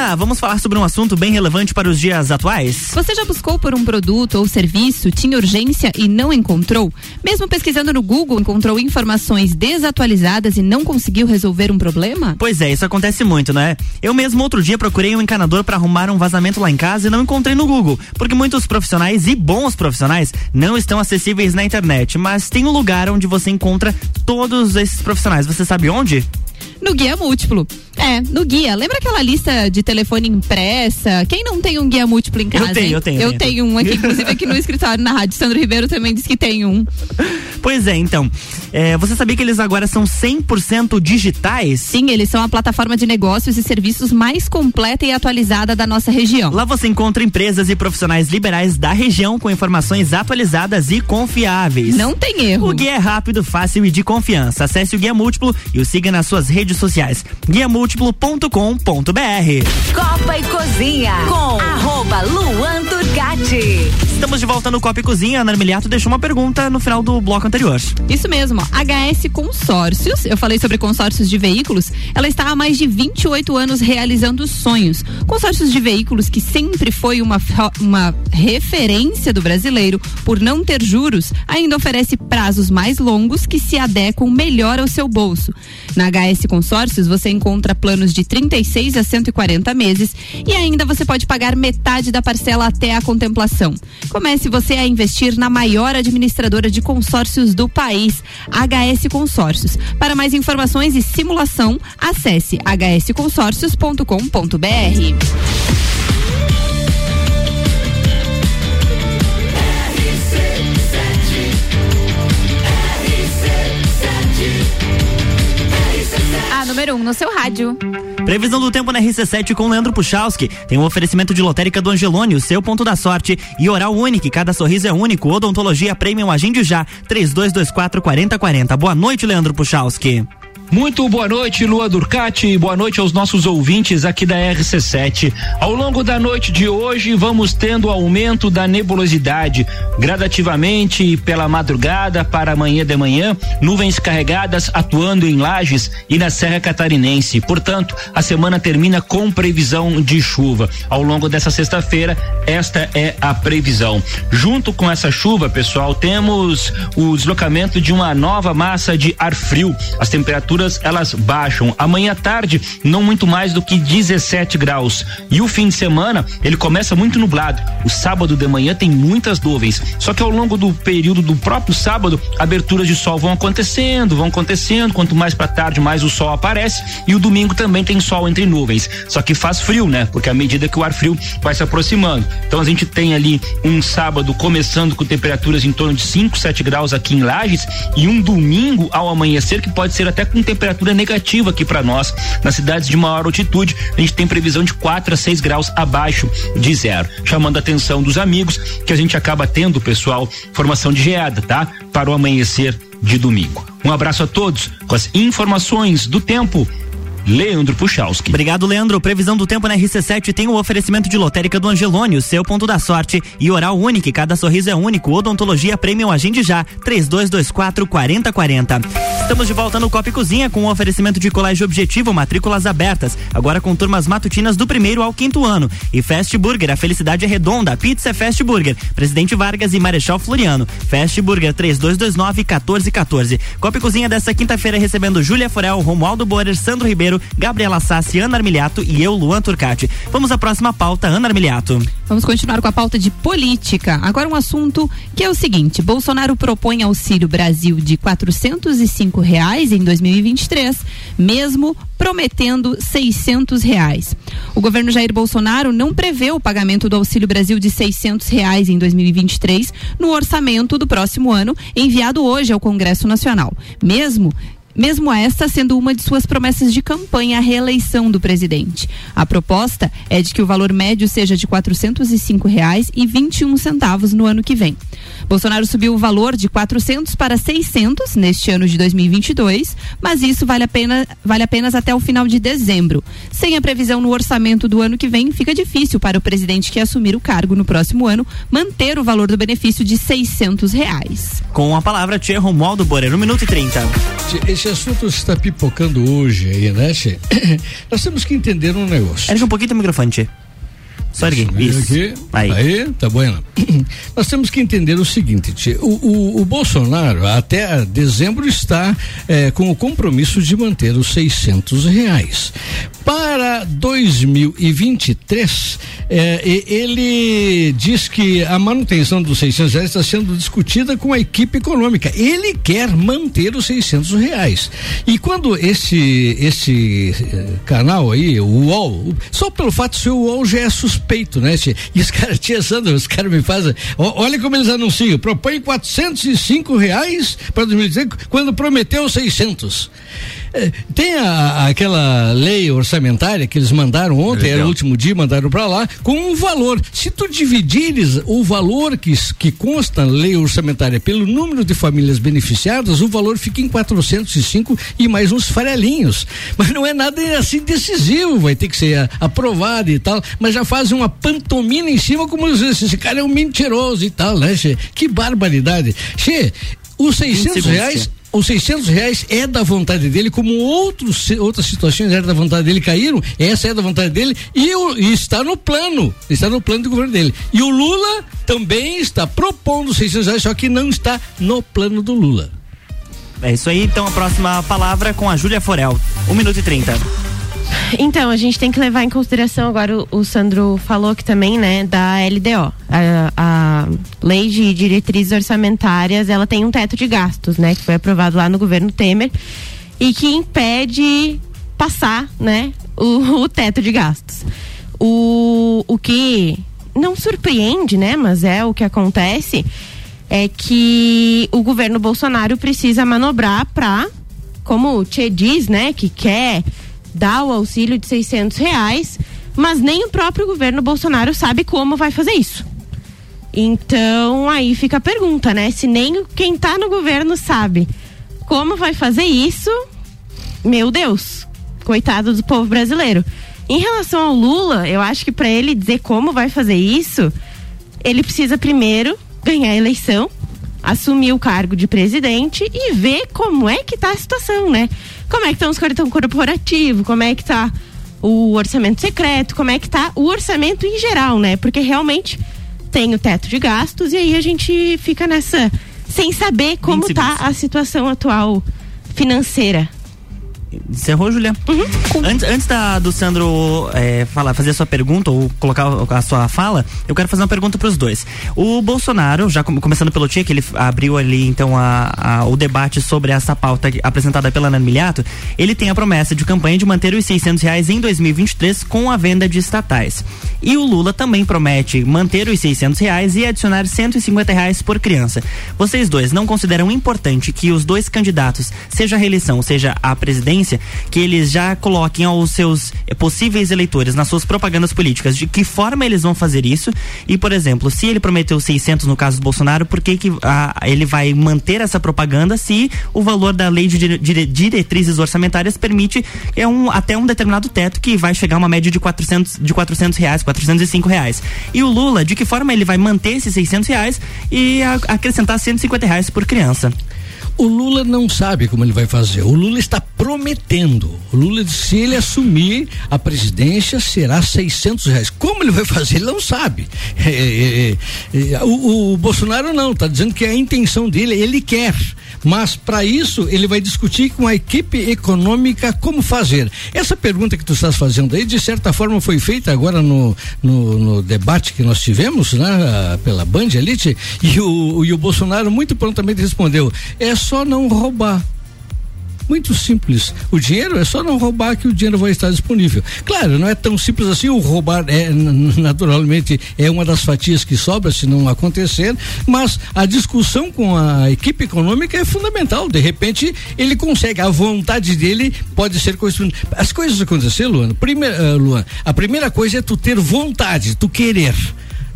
Ana, vamos falar sobre um assunto bem relevante para os dias atuais? Você já buscou por um produto ou serviço, tinha urgência e não encontrou? Mesmo pesquisando no Google, encontrou informações desatualizadas e não conseguiu resolver um problema? Pois é, isso acontece muito, né? Eu mesmo outro dia procurei um encanador para arrumar um vazamento lá em casa e não encontrei no Google, porque muitos profissionais e bons profissionais não estão acessíveis na internet, mas tem um lugar onde você encontra todos esses profissionais. Você sabe onde? No guia múltiplo. É, no guia. Lembra aquela lista de telefone impressa? Quem não tem um guia múltiplo em Eu casa? tenho, hein? eu tenho, Eu eu tenho. tenho um aqui, inclusive aqui no escritório na rádio. Sandro Ribeiro também disse que tem um. Pois é, então. é, você sabia que eles agora são 100% digitais? Sim, eles são a plataforma de negócios e serviços mais completa e atualizada da nossa região. Lá você encontra empresas e profissionais liberais da região com informações atualizadas e confiáveis. Não tem erro. O guia é rápido, fácil e de confiança. Acesse o Guia Múltiplo e o siga nas suas redes sociais. guiamúltiplo.com.br Copa e Cozinha com arroba Luan Turcati. Estamos de volta no Copa e Cozinha. Ana Armiliato deixou uma pergunta no final do bloco anterior. Isso mesmo, HS Consórcios, eu falei sobre consórcios de veículos, ela está há mais de 28 anos realizando sonhos. Consórcios de veículos que sempre foi uma, uma referência do brasileiro por não ter juros, ainda oferece prazos mais longos que se adequam melhor ao seu bolso. Na HS Consórcios você encontra planos de 36 a 140 meses e ainda você pode pagar metade da parcela até a contemplação. Comece você a investir na maior administradora de consórcios do país, HS Consórcios. Para mais informações e simulação, acesse hsconsórcios.com.br. A número 1 um no seu rádio. Previsão do tempo na RC7 com Leandro Puchalski. Tem um oferecimento de lotérica do Angelone, o seu ponto da sorte. E oral único, cada sorriso é único. Odontologia Premium Agende já. 3224 4040. Boa noite, Leandro Puchalski. Muito boa noite, Lua Durcati. Boa noite aos nossos ouvintes aqui da RC7. Ao longo da noite de hoje, vamos tendo aumento da nebulosidade gradativamente pela madrugada para amanhã de manhã, nuvens carregadas atuando em Lages e na Serra Catarinense. Portanto, a semana termina com previsão de chuva. Ao longo dessa sexta-feira, esta é a previsão. Junto com essa chuva, pessoal, temos o deslocamento de uma nova massa de ar frio. As temperaturas elas baixam. Amanhã à tarde, não muito mais do que 17 graus. E o fim de semana, ele começa muito nublado. O sábado de manhã tem muitas nuvens. Só que ao longo do período do próprio sábado, aberturas de sol vão acontecendo, vão acontecendo. Quanto mais para tarde, mais o sol aparece. E o domingo também tem sol entre nuvens. Só que faz frio, né? Porque à medida que o ar frio vai se aproximando. Então a gente tem ali um sábado começando com temperaturas em torno de 5, 7 graus aqui em Lages e um domingo ao amanhecer que pode ser até com temperatura negativa aqui para nós. Nas cidades de maior altitude, a gente tem previsão de 4 a 6 graus abaixo de zero. Chamando a atenção dos amigos que a gente acaba tendo, pessoal, formação de geada, tá? Para o amanhecer de domingo. Um abraço a todos com as informações do tempo. Leandro Puchalski. Obrigado, Leandro. Previsão do tempo na RC7 tem o oferecimento de lotérica do Angelone, o seu ponto da sorte. E oral único, cada sorriso é único. Odontologia Premium Agende já. 3224 4040. Estamos de volta no Copa Cozinha com o oferecimento de colégio objetivo, matrículas abertas. Agora com turmas matutinas do primeiro ao quinto ano. E Fast Burger, a felicidade é redonda. Pizza é Fast Burger. Presidente Vargas e Marechal Floriano. Fast Burger 3229 1414. Copa Cozinha dessa quinta-feira recebendo Júlia Forel, Romualdo Borer, Sandro Ribeiro, Gabriela Sassi, Ana Armiliato e eu, Luan Turcati. Vamos à próxima pauta, Ana Armiliato. Vamos continuar com a pauta de política. Agora um assunto que é o seguinte: Bolsonaro propõe auxílio Brasil de 405 cinco reais em 2023, mesmo prometendo 600 reais. O governo Jair Bolsonaro não prevê o pagamento do Auxílio Brasil de 600 reais em 2023 no orçamento do próximo ano, enviado hoje ao Congresso Nacional. Mesmo mesmo esta sendo uma de suas promessas de campanha à reeleição do presidente. A proposta é de que o valor médio seja de 405 reais e 21 centavos no ano que vem. Bolsonaro subiu o valor de 400 para 600 neste ano de 2022, mas isso vale, a pena, vale apenas até o final de dezembro. Sem a previsão no orçamento do ano que vem, fica difícil para o presidente que assumir o cargo no próximo ano manter o valor do benefício de 600 reais. Com a palavra, Tia Romualdo Boreiro, 1 minuto e 30. Esse assunto está pipocando hoje aí, né, Tchê? Nós temos que entender um negócio. Ergue um pouquinho o microfone, Tchê. Só ergue. Isso. Aqui. Aí. Aí, tá bueno. Nós temos que entender o seguinte, tchê, o, o, o Bolsonaro até dezembro está eh, com o compromisso de manter os 600 reais. Para 2023, eh, e- ele diz que a manutenção dos 600 reais está sendo discutida com a equipe econômica. Ele quer manter os 600 reais. E quando esse esse eh, canal aí, o UOL, só pelo fato de ser o UOL já é suspeito, né? tchê? E os caras, tia Sandra, os caras me fazem, olha como eles anunciam, propõe 405 reais para 2018 quando prometeu 600. É, tem a- aquela lei orçamentária que eles mandaram ontem, era o último dia, mandaram para lá, com um valor. Se tu dividires o valor que, que consta na lei orçamentária pelo número de famílias beneficiadas, o valor fica em 405 e mais uns farelinhos. Mas não é nada assim decisivo, vai ter que ser aprovado e tal, mas já fazem uma pantomima em cima como se esse cara é um mentiroso e tal, né, Che? Que barbaridade. Che, os 600 segundos, reais. Os 600 reais é da vontade dele, como outros, outras situações era da vontade dele caíram, essa é da vontade dele e, o- e está no plano, está no plano do governo dele. E o Lula também está propondo 600 reais, só que não está no plano do Lula. É isso aí, então a próxima palavra com a Júlia Forel. 1 minuto e 30. Então, a gente tem que levar em consideração, agora o, o Sandro falou que também, né, da LDO. A, a Lei de Diretrizes Orçamentárias, ela tem um teto de gastos, né, que foi aprovado lá no governo Temer e que impede passar, né, o, o teto de gastos. O, o que não surpreende, né, mas é o que acontece, é que o governo Bolsonaro precisa manobrar para, como o Tchê diz, né, que quer dar o auxílio de 600 reais, mas nem o próprio governo Bolsonaro sabe como vai fazer isso. Então aí fica a pergunta, né? Se nem quem tá no governo sabe como vai fazer isso, meu Deus, coitado do povo brasileiro. Em relação ao Lula, eu acho que para ele dizer como vai fazer isso, ele precisa primeiro ganhar a eleição, assumir o cargo de presidente e ver como é que tá a situação, né? Como é que estão os cartões corporativos, como é que tá o orçamento secreto, como é que tá o orçamento em geral, né? Porque realmente tem o teto de gastos e aí a gente fica nessa sem saber como tá a situação atual financeira. Encerrou, Julia? Antes, antes da, do Sandro é, falar, fazer a sua pergunta ou colocar a sua fala, eu quero fazer uma pergunta para os dois. O Bolsonaro, já com- começando pelo Tia, que ele abriu ali então a, a- o debate sobre essa pauta apresentada pela Nana Miliato, ele tem a promessa de campanha de manter os 600 reais em 2023 com a venda de estatais. E o Lula também promete manter os 600 reais e adicionar 150 reais por criança. Vocês dois não consideram importante que os dois candidatos, seja a reeleição, seja a presidência, que eles já coloquem aos seus eh, possíveis eleitores nas suas propagandas políticas de que forma eles vão fazer isso? E, por exemplo, se ele prometeu 600 no caso do Bolsonaro, por que, que ah, ele vai manter essa propaganda se o valor da lei de dire- diretrizes orçamentárias permite é um, até um determinado teto que vai chegar a uma média de 400, de 400 reais, 405 reais. E o Lula, de que forma ele vai manter esses 600 reais e a- acrescentar 150 reais por criança? O Lula não sabe como ele vai fazer. O Lula está prometendo. O Lula, se ele assumir a presidência, será 600 reais. Como ele vai fazer? Ele não sabe. É, é, é, é, o, o Bolsonaro não, está dizendo que é a intenção dele, ele quer. Mas para isso ele vai discutir com a equipe econômica como fazer. Essa pergunta que tu estás fazendo aí, de certa forma, foi feita agora no, no, no debate que nós tivemos, né, pela Band Elite, e o, e o Bolsonaro muito prontamente respondeu: é só não roubar. Muito simples. O dinheiro é só não roubar que o dinheiro vai estar disponível. Claro, não é tão simples assim. O roubar é naturalmente é uma das fatias que sobra se não acontecer, mas a discussão com a equipe econômica é fundamental. De repente ele consegue, a vontade dele pode ser construída. As coisas acontecer, Luan. Primeira, eh, Luan, a primeira coisa é tu ter vontade, tu querer.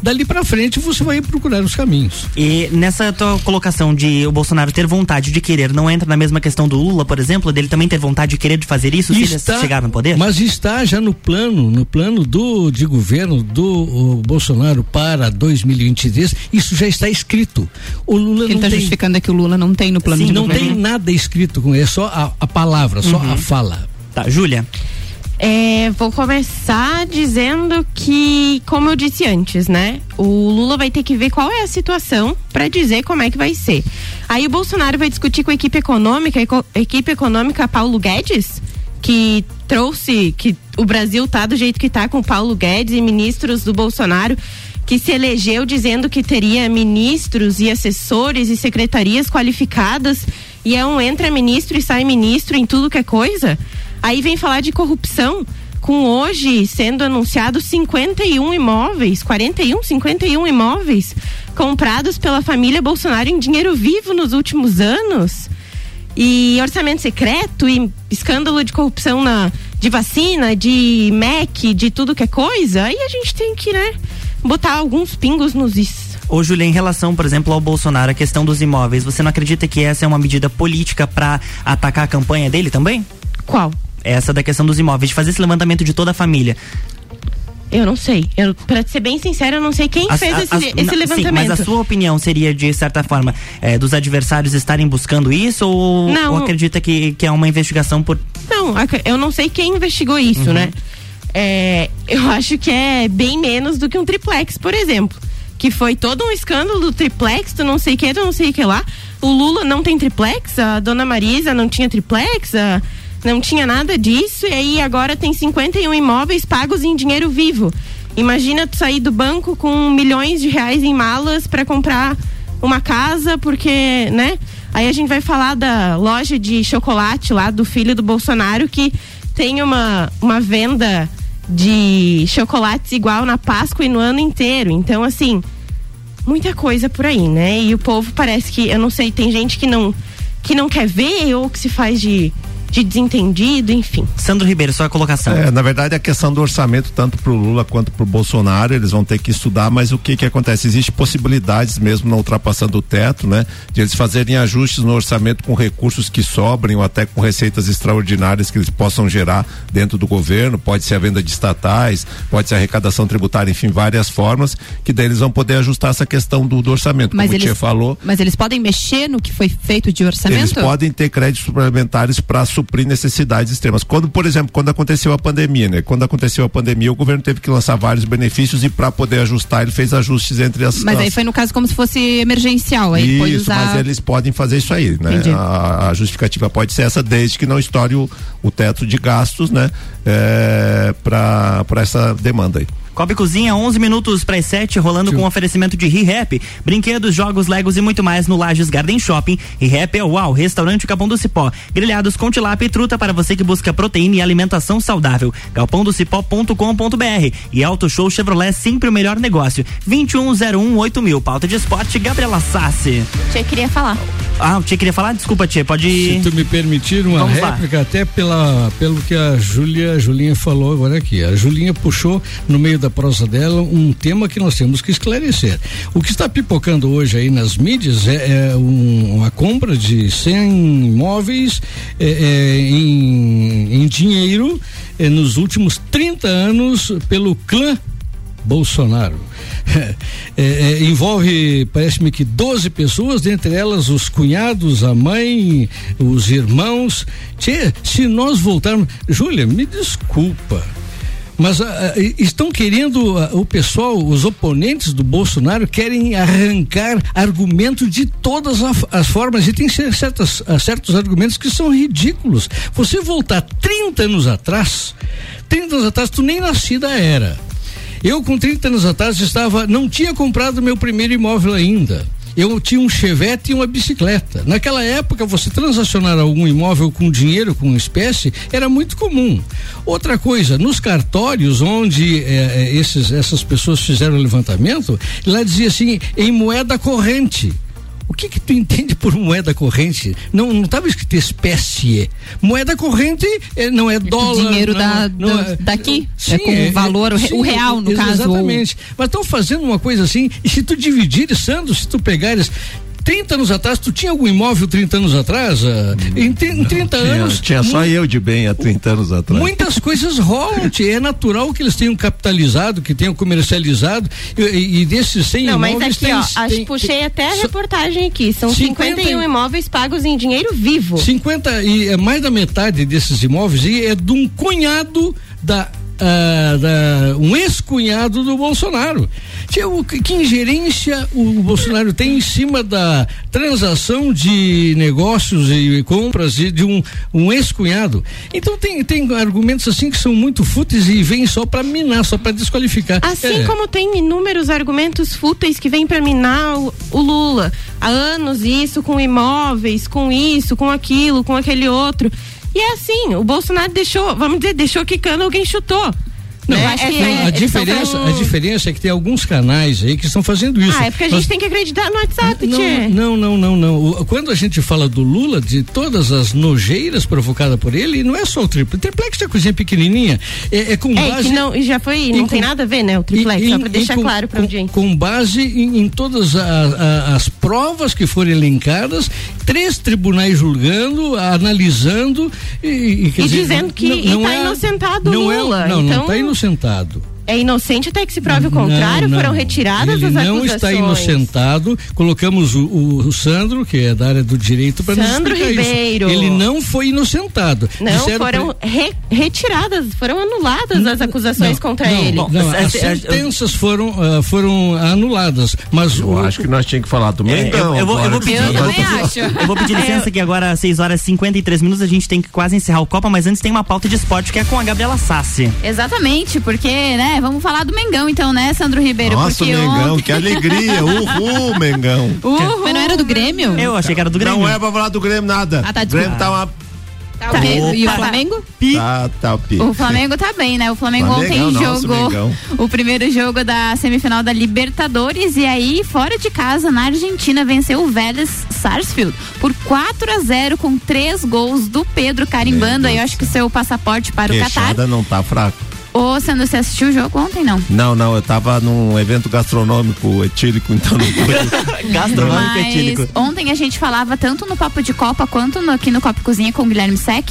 Dali pra frente você vai procurar os caminhos. E nessa tua colocação de o Bolsonaro ter vontade de querer, não entra na mesma questão do Lula, por exemplo, dele também ter vontade de querer de fazer isso se ele chegar no poder? Mas está já no plano, no plano do de governo do Bolsonaro para 2023, isso já está escrito. O Lula Ele não está tem justificando é que o Lula não tem no plano Sim, de não governo. tem nada escrito com é só a, a palavra, só Uhum. a fala. Tá, Júlia. É, vou começar dizendo que, como eu disse antes, né? O Lula vai ter que ver qual é a situação para dizer como é que vai ser. Aí o Bolsonaro vai discutir com a equipe econômica, eco- equipe econômica Paulo Guedes, que trouxe que o Brasil tá do jeito que tá com Paulo Guedes e ministros do Bolsonaro que se elegeu dizendo que teria ministros e assessores e secretarias qualificadas e é um entra ministro e sai ministro em tudo que é coisa. Aí vem falar de corrupção, com hoje sendo anunciado 51 imóveis, 41, 51 imóveis comprados pela família Bolsonaro em dinheiro vivo nos últimos anos. E orçamento secreto e escândalo de corrupção na, de vacina, de MEC, de tudo que é coisa. Aí a gente tem que, né, botar alguns pingos nos is. Ô, Júlia, em relação, por exemplo, ao Bolsonaro, a questão dos imóveis, você não acredita que essa é uma medida política pra atacar a campanha dele também? Qual? Essa da questão dos imóveis, de fazer esse levantamento de toda a família. Eu não sei. Eu, pra ser bem sincera, eu não sei quem As- fez a- esse, as- esse não, levantamento. Sim, mas a sua opinião seria, de certa forma, eh, dos adversários estarem buscando isso ou, Não. ou acredita que, que é uma investigação por. Não, eu não sei quem investigou isso, Uhum. né? É, eu acho que é bem menos do que um triplex, por exemplo. Que foi todo um escândalo do triplex, do não sei o que, do não sei o que lá. O Lula não tem triplex, a dona Marisa não tinha triplex, a- não tinha nada disso. E aí agora tem 51 imóveis pagos em dinheiro vivo. Imagina tu sair do banco com milhões de reais em malas para comprar uma casa, porque, né? Aí a gente vai falar da loja de chocolate lá do filho do Bolsonaro que tem uma, uma venda de chocolates igual na Páscoa e no ano inteiro. Então, assim, muita coisa por aí, né? E o povo parece que, eu não sei, tem gente que não que não quer ver ou que se faz de, de desentendido, enfim. Sandro Ribeiro, sua colocação. É, na verdade, a questão do orçamento, tanto para o Lula quanto para o Bolsonaro, eles vão ter que estudar, mas o que que acontece? Existem possibilidades, mesmo não ultrapassando o teto, né? De eles fazerem ajustes no orçamento com recursos que sobrem ou até com receitas extraordinárias que eles possam gerar dentro do governo. Pode ser a venda de estatais, pode ser a arrecadação tributária, enfim, várias formas, que daí eles vão poder ajustar essa questão do, do orçamento. Mas Como o eles, Tia falou, mas eles podem mexer no que foi feito de orçamento? eles podem ter créditos suplementares para suprir necessidades extremas. Quando, por exemplo, quando aconteceu a pandemia, né? Quando aconteceu a pandemia, o governo teve que lançar vários benefícios e para poder ajustar, ele fez ajustes entre as. Mas as... aí foi no caso como se fosse emergencial. Aí Isso, usar. mas eles podem fazer isso aí, né? A, a justificativa pode ser essa, desde que não estoure o, o teto de gastos, né? É, para essa demanda aí. Cobre Cozinha, 11 minutos para as 7, rolando com oferecimento de ReHap, brinquedos, jogos, legos e muito mais no Lages Garden Shopping. ReHap é o UAU, restaurante Capão do Cipó. Grelhados com tilápia e truta para você que busca proteína e alimentação saudável. galpãodocipó.com.br e Auto Show Chevrolet, sempre o melhor negócio. 2101 mil. Pauta de esporte, Gabriela Sassi. Tia queria falar. Ah, o Tia queria falar? Desculpa, Tia, pode Se tu me permitir uma Vamos lá. réplica, até pela, pelo que a Júlia, Julinha falou agora aqui. A Julinha puxou no meio da prosa dela um tema que nós temos que esclarecer. O que está pipocando hoje aí nas mídias é, é um- uma compra de 100 imóveis é, é, em, em dinheiro é, nos últimos 30 anos pelo clã Bolsonaro. É, é, envolve, parece-me que 12 pessoas, dentre elas os cunhados, a mãe, os irmãos. Tchê, se nós voltarmos. Júlia, me desculpa. Mas ah, estão querendo, ah, o pessoal, os oponentes do Bolsonaro querem arrancar argumentos de todas as formas e tem cer- certas, ah, certos argumentos que são ridículos. Você voltar 30 anos atrás, 30 anos atrás, tu nem nascida era. Eu, com 30 anos atrás, estava. não tinha comprado meu primeiro imóvel ainda. Eu tinha um chevette e uma bicicleta. Naquela época, você transacionar algum imóvel com dinheiro, com espécie, era muito comum. Outra coisa, nos cartórios onde eh, eh, esses, essas pessoas fizeram o levantamento, lá dizia assim, em moeda corrente. O que que tu entende por moeda corrente? Não não estava escrito espécie. Moeda corrente eh, não é dólar. dinheiro não, da- não daqui? É com o valor, o re- o real, no caso, Exatamente. Mas estão fazendo uma coisa assim, e se tu dividires, Sandro, se tu pegares 30 anos atrás, tu tinha algum imóvel 30 anos atrás? ah? em, em 30 Tinha, anos. tinha só eu de bem há 30 anos atrás. Muitas coisas rolam, tia. é natural que eles tenham capitalizado, que tenham comercializado, e, e- e desses 100 Não, mas imóveis aqui, tem, ó, acho, tem- puxei até a reportagem aqui. São 50 51 imóveis pagos em dinheiro vivo. 50 e é mais da metade desses imóveis e é de um cunhado da ah, da- um ex-cunhado do Bolsonaro. Tia, o que que ingerência o Bolsonaro tem em cima da transação de negócios e compras de, de um, um ex-cunhado? Então tem, tem argumentos assim que são muito fúteis e vêm só para minar, só para desqualificar. Assim É. como tem inúmeros argumentos fúteis que vêm para minar o, o Lula. Há anos isso, com imóveis, com isso, com aquilo, com aquele outro. E é assim, o Bolsonaro deixou, vamos dizer, deixou quicando, alguém chutou. Não, né? É- não, é- a, diferença, a diferença é que tem alguns canais aí que estão fazendo isso. Ah, é porque a gente Nós- tem que acreditar no WhatsApp, não, tchê. não, não, não, não. O- Quando a gente fala do Lula, de todas as nojeiras provocadas por ele, não é só o triplex. O triplex é coisinha pequenininha. É, é com É, base. que não, e já foi, não em tem com- nada a ver, né, o triplex, em- só pra deixar com- claro pra com, audiência. com base em, em todas a- a- as provas que foram elencadas, três tribunais julgando, analisando e, e, E dizer, dizendo que não, não tá é- inocentado o não é- Lula, não, não então- está inocentado. É inocente até que se prove o contrário, Não, foram não. retiradas Ele as não acusações. está inocentado. Colocamos o, o- o Sandro, que é da área do direito, para nos Sandro explicar isso. Ribeiro. Ele não foi inocentado. Não, Disseram foram pra- re- retiradas, foram anuladas as acusações contra não, ele. não, as sentenças foram, ah, foram anuladas, mas Eu acho que nós tínhamos que falar do É, Mengão. eu, eu vou, eu vou eu, vou pedir- eu vou pedir licença que agora às 6 horas e 53 minutos a gente tem que quase encerrar o Copa, mas antes tem uma pauta de esporte que é com a Gabriela Sassi. Exatamente, porque, né, vamos falar do Mengão então, né, Sandro Ribeiro? Nossa, porque Mengão, ontem- que alegria. Uhul, Mengão. Uhul. Mas não era do Grêmio? Eu achei que era do Grêmio. Não é pra falar do Grêmio nada. Ah, tá, o Grêmio tá uma. Tá. E o. Flamengo? Tá, tá o pi. O Flamengo tá bem, né? O Flamengo Flamengão, ontem nossa, jogou Mengão. o primeiro jogo da semifinal da Libertadores e aí, fora de casa, na Argentina, venceu o Vélez Sarsfield por 4 a 0 com três gols do Pedro carimbando aí, eu acho que seu passaporte para o Catar. Queixada não tá fraco. Ô, Sandro, você assistiu o jogo ontem, não? Não, não, eu tava num evento gastronômico etílico, então não pude. Gastronômico Mas etílico. ontem a gente falava tanto no Papo de Copa quanto no- aqui no Copa e Cozinha com o Guilherme Sec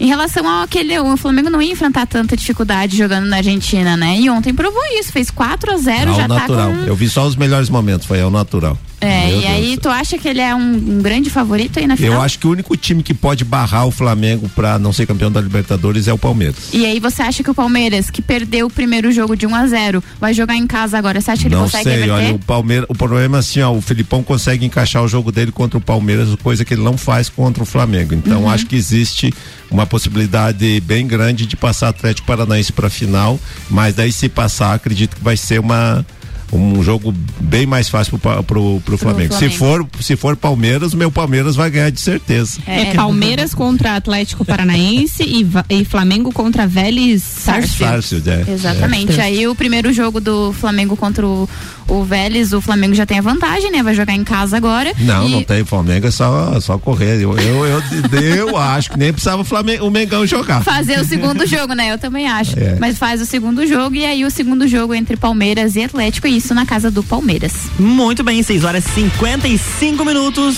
em relação ao aquele o Flamengo não ia enfrentar tanta dificuldade jogando na Argentina, né? E ontem provou isso, fez 4 a 0 Ao já natural. tá com Eu vi só os melhores momentos, foi ao natural. É, Meu e Deus aí tu acha que ele é um, um grande favorito aí na final? Eu acho que o único time que pode barrar o Flamengo pra não ser campeão da Libertadores é o Palmeiras. E aí você acha que o Palmeiras, que perdeu o primeiro jogo de 1 a 0 vai jogar em casa agora? Você acha que ele Não consegue sei, reverter? olha, o Palmeiras, o problema é assim, ó, o Filipão consegue encaixar o jogo dele contra o Palmeiras, coisa que ele não faz contra o Flamengo. Então Uhum. acho que existe uma possibilidade bem grande de passar Atlético Paranaense para final, mas daí se passar, acredito que vai ser uma um jogo bem mais fácil pro, pro, pro Flamengo. Se for se for Palmeiras, meu Palmeiras vai ganhar de certeza. É, Palmeiras contra Atlético Paranaense e, e Flamengo contra Vélez Sarsfield. Sarsfield, é. Exatamente. É. Aí o primeiro jogo do Flamengo contra o, o Vélez, o Flamengo já tem a vantagem, né? Vai jogar em casa agora. Não, E- não tem Flamengo, é só, só correr. Eu, eu, eu, eu acho que nem precisava o, Flamengo, o Mengão jogar. fazer o segundo jogo, né? Eu também acho. É. Mas faz o segundo jogo e aí o segundo jogo entre Palmeiras e Atlético, e isso na casa do Palmeiras. Muito bem, 6 horas e 55 minutos.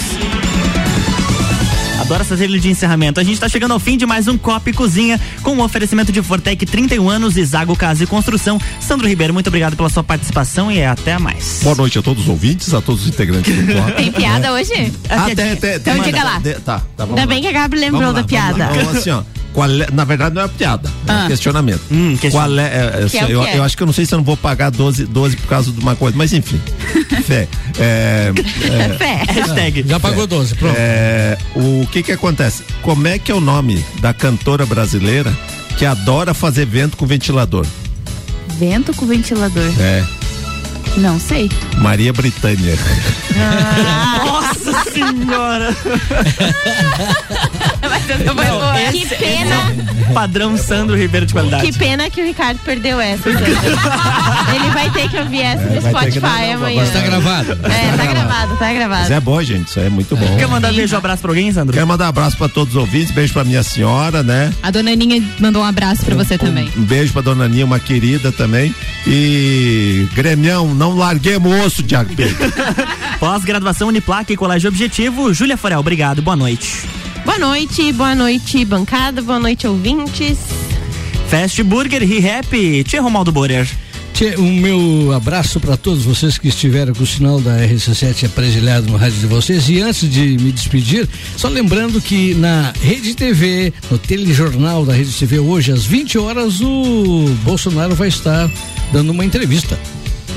Adoro essa trilha de encerramento. A gente tá chegando ao fim de mais um Copa e Cozinha com o oferecimento de Fortec 31 anos e Zago Casa e Construção. Sandro Ribeiro, muito obrigado pela sua participação e até mais. Boa noite a todos os ouvintes, a todos os integrantes do Copa. Tem piada hoje? Ah, tem, tem, Então tem, diga mas- lá. de- tá, tá, vamos Ainda lá. bem que a Gabi lembrou Vamos lá, da vamos lá. piada. Então, assim, ó, qual é- na verdade não é uma piada, é um Ah. questionamento. Qual é, é, Que é o eu, é? eu acho que eu não sei se eu não vou pagar 12, 12 por causa de uma coisa, mas enfim. Fé. É, é, Fé. Hashtag. Já pagou 12, pronto. É, o que que acontece? Como é que é o nome da cantora brasileira que adora fazer vento com ventilador? Vento com ventilador. É. Não sei. Maria Britânia. Nossa senhora! Mas esse- que pena. é o padrão Sandro Ribeiro de qualidade. Que pena que o Ricardo perdeu essa. Ele vai ter que ouvir essa no ter que- Spotify não, não, amanhã. mas tá gravado. É, tá gravado, tá gravado. Mas é bom, gente. Isso é muito bom. Quer mandar beijo, abraço pra alguém, Sandro? Quero mandar um abraço pra todos os ouvintes, beijo pra minha senhora, né? A dona Aninha mandou um abraço pra você também. Um beijo pra dona Aninha, uma querida também. E Gremião, não larguemos o osso, Thiago Pedro. Pós-graduação Uniplac e Colégio Objetivo, Júlia Forel, obrigado, boa noite. Boa noite, boa noite, bancada, boa noite, ouvintes. Fast Burger, Re-Rap, Tchê Romaldo Borer. Tchê, o meu abraço para todos vocês que estiveram com o sinal da RC7 apresilhado no rádio de vocês. E antes de me despedir, só lembrando que na Rede TV, no telejornal da Rede TV, hoje às 20 horas, o Bolsonaro vai estar dando uma entrevista.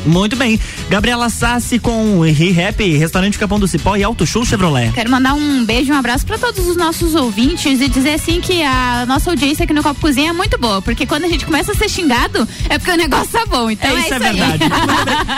Muito bem. Gabriela Sassi com Re-Rap, Restaurante Capão do Cipó e Auto Show Chevrolet. Quero mandar um beijo e um abraço para todos os nossos ouvintes e dizer assim que a nossa audiência aqui no Copo Cozinha é muito boa, porque quando a gente começa a ser xingado é porque o negócio tá bom. Então é, isso é aí. verdade.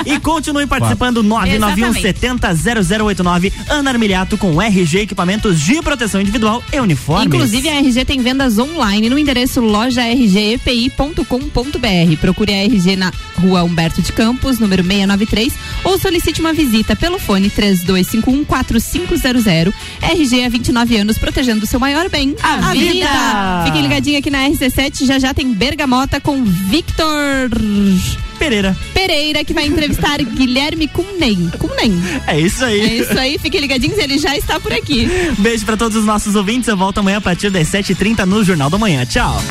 E continue participando 991700089 Ana Armiliato com RG Equipamentos de Proteção Individual e Uniformes. Inclusive, a RG tem vendas online no endereço lojargepi.com.br. Procure a RG na rua Humberto de Campos, número 693, ou solicite uma visita pelo fone 32514500. RG há 29 anos, protegendo o seu maior bem, A vida. Fiquem ligadinho aqui na RC7, já já tem Bergamota com Victor Pereira. Pereira, que vai entrevistar Guilherme Cumnem. Cumnem. É isso aí. É isso aí, fiquem ligadinhos, ele já está por aqui. Beijo pra todos os nossos ouvintes. Eu volto amanhã a partir das 7h30 no Jornal da Manhã. Tchau.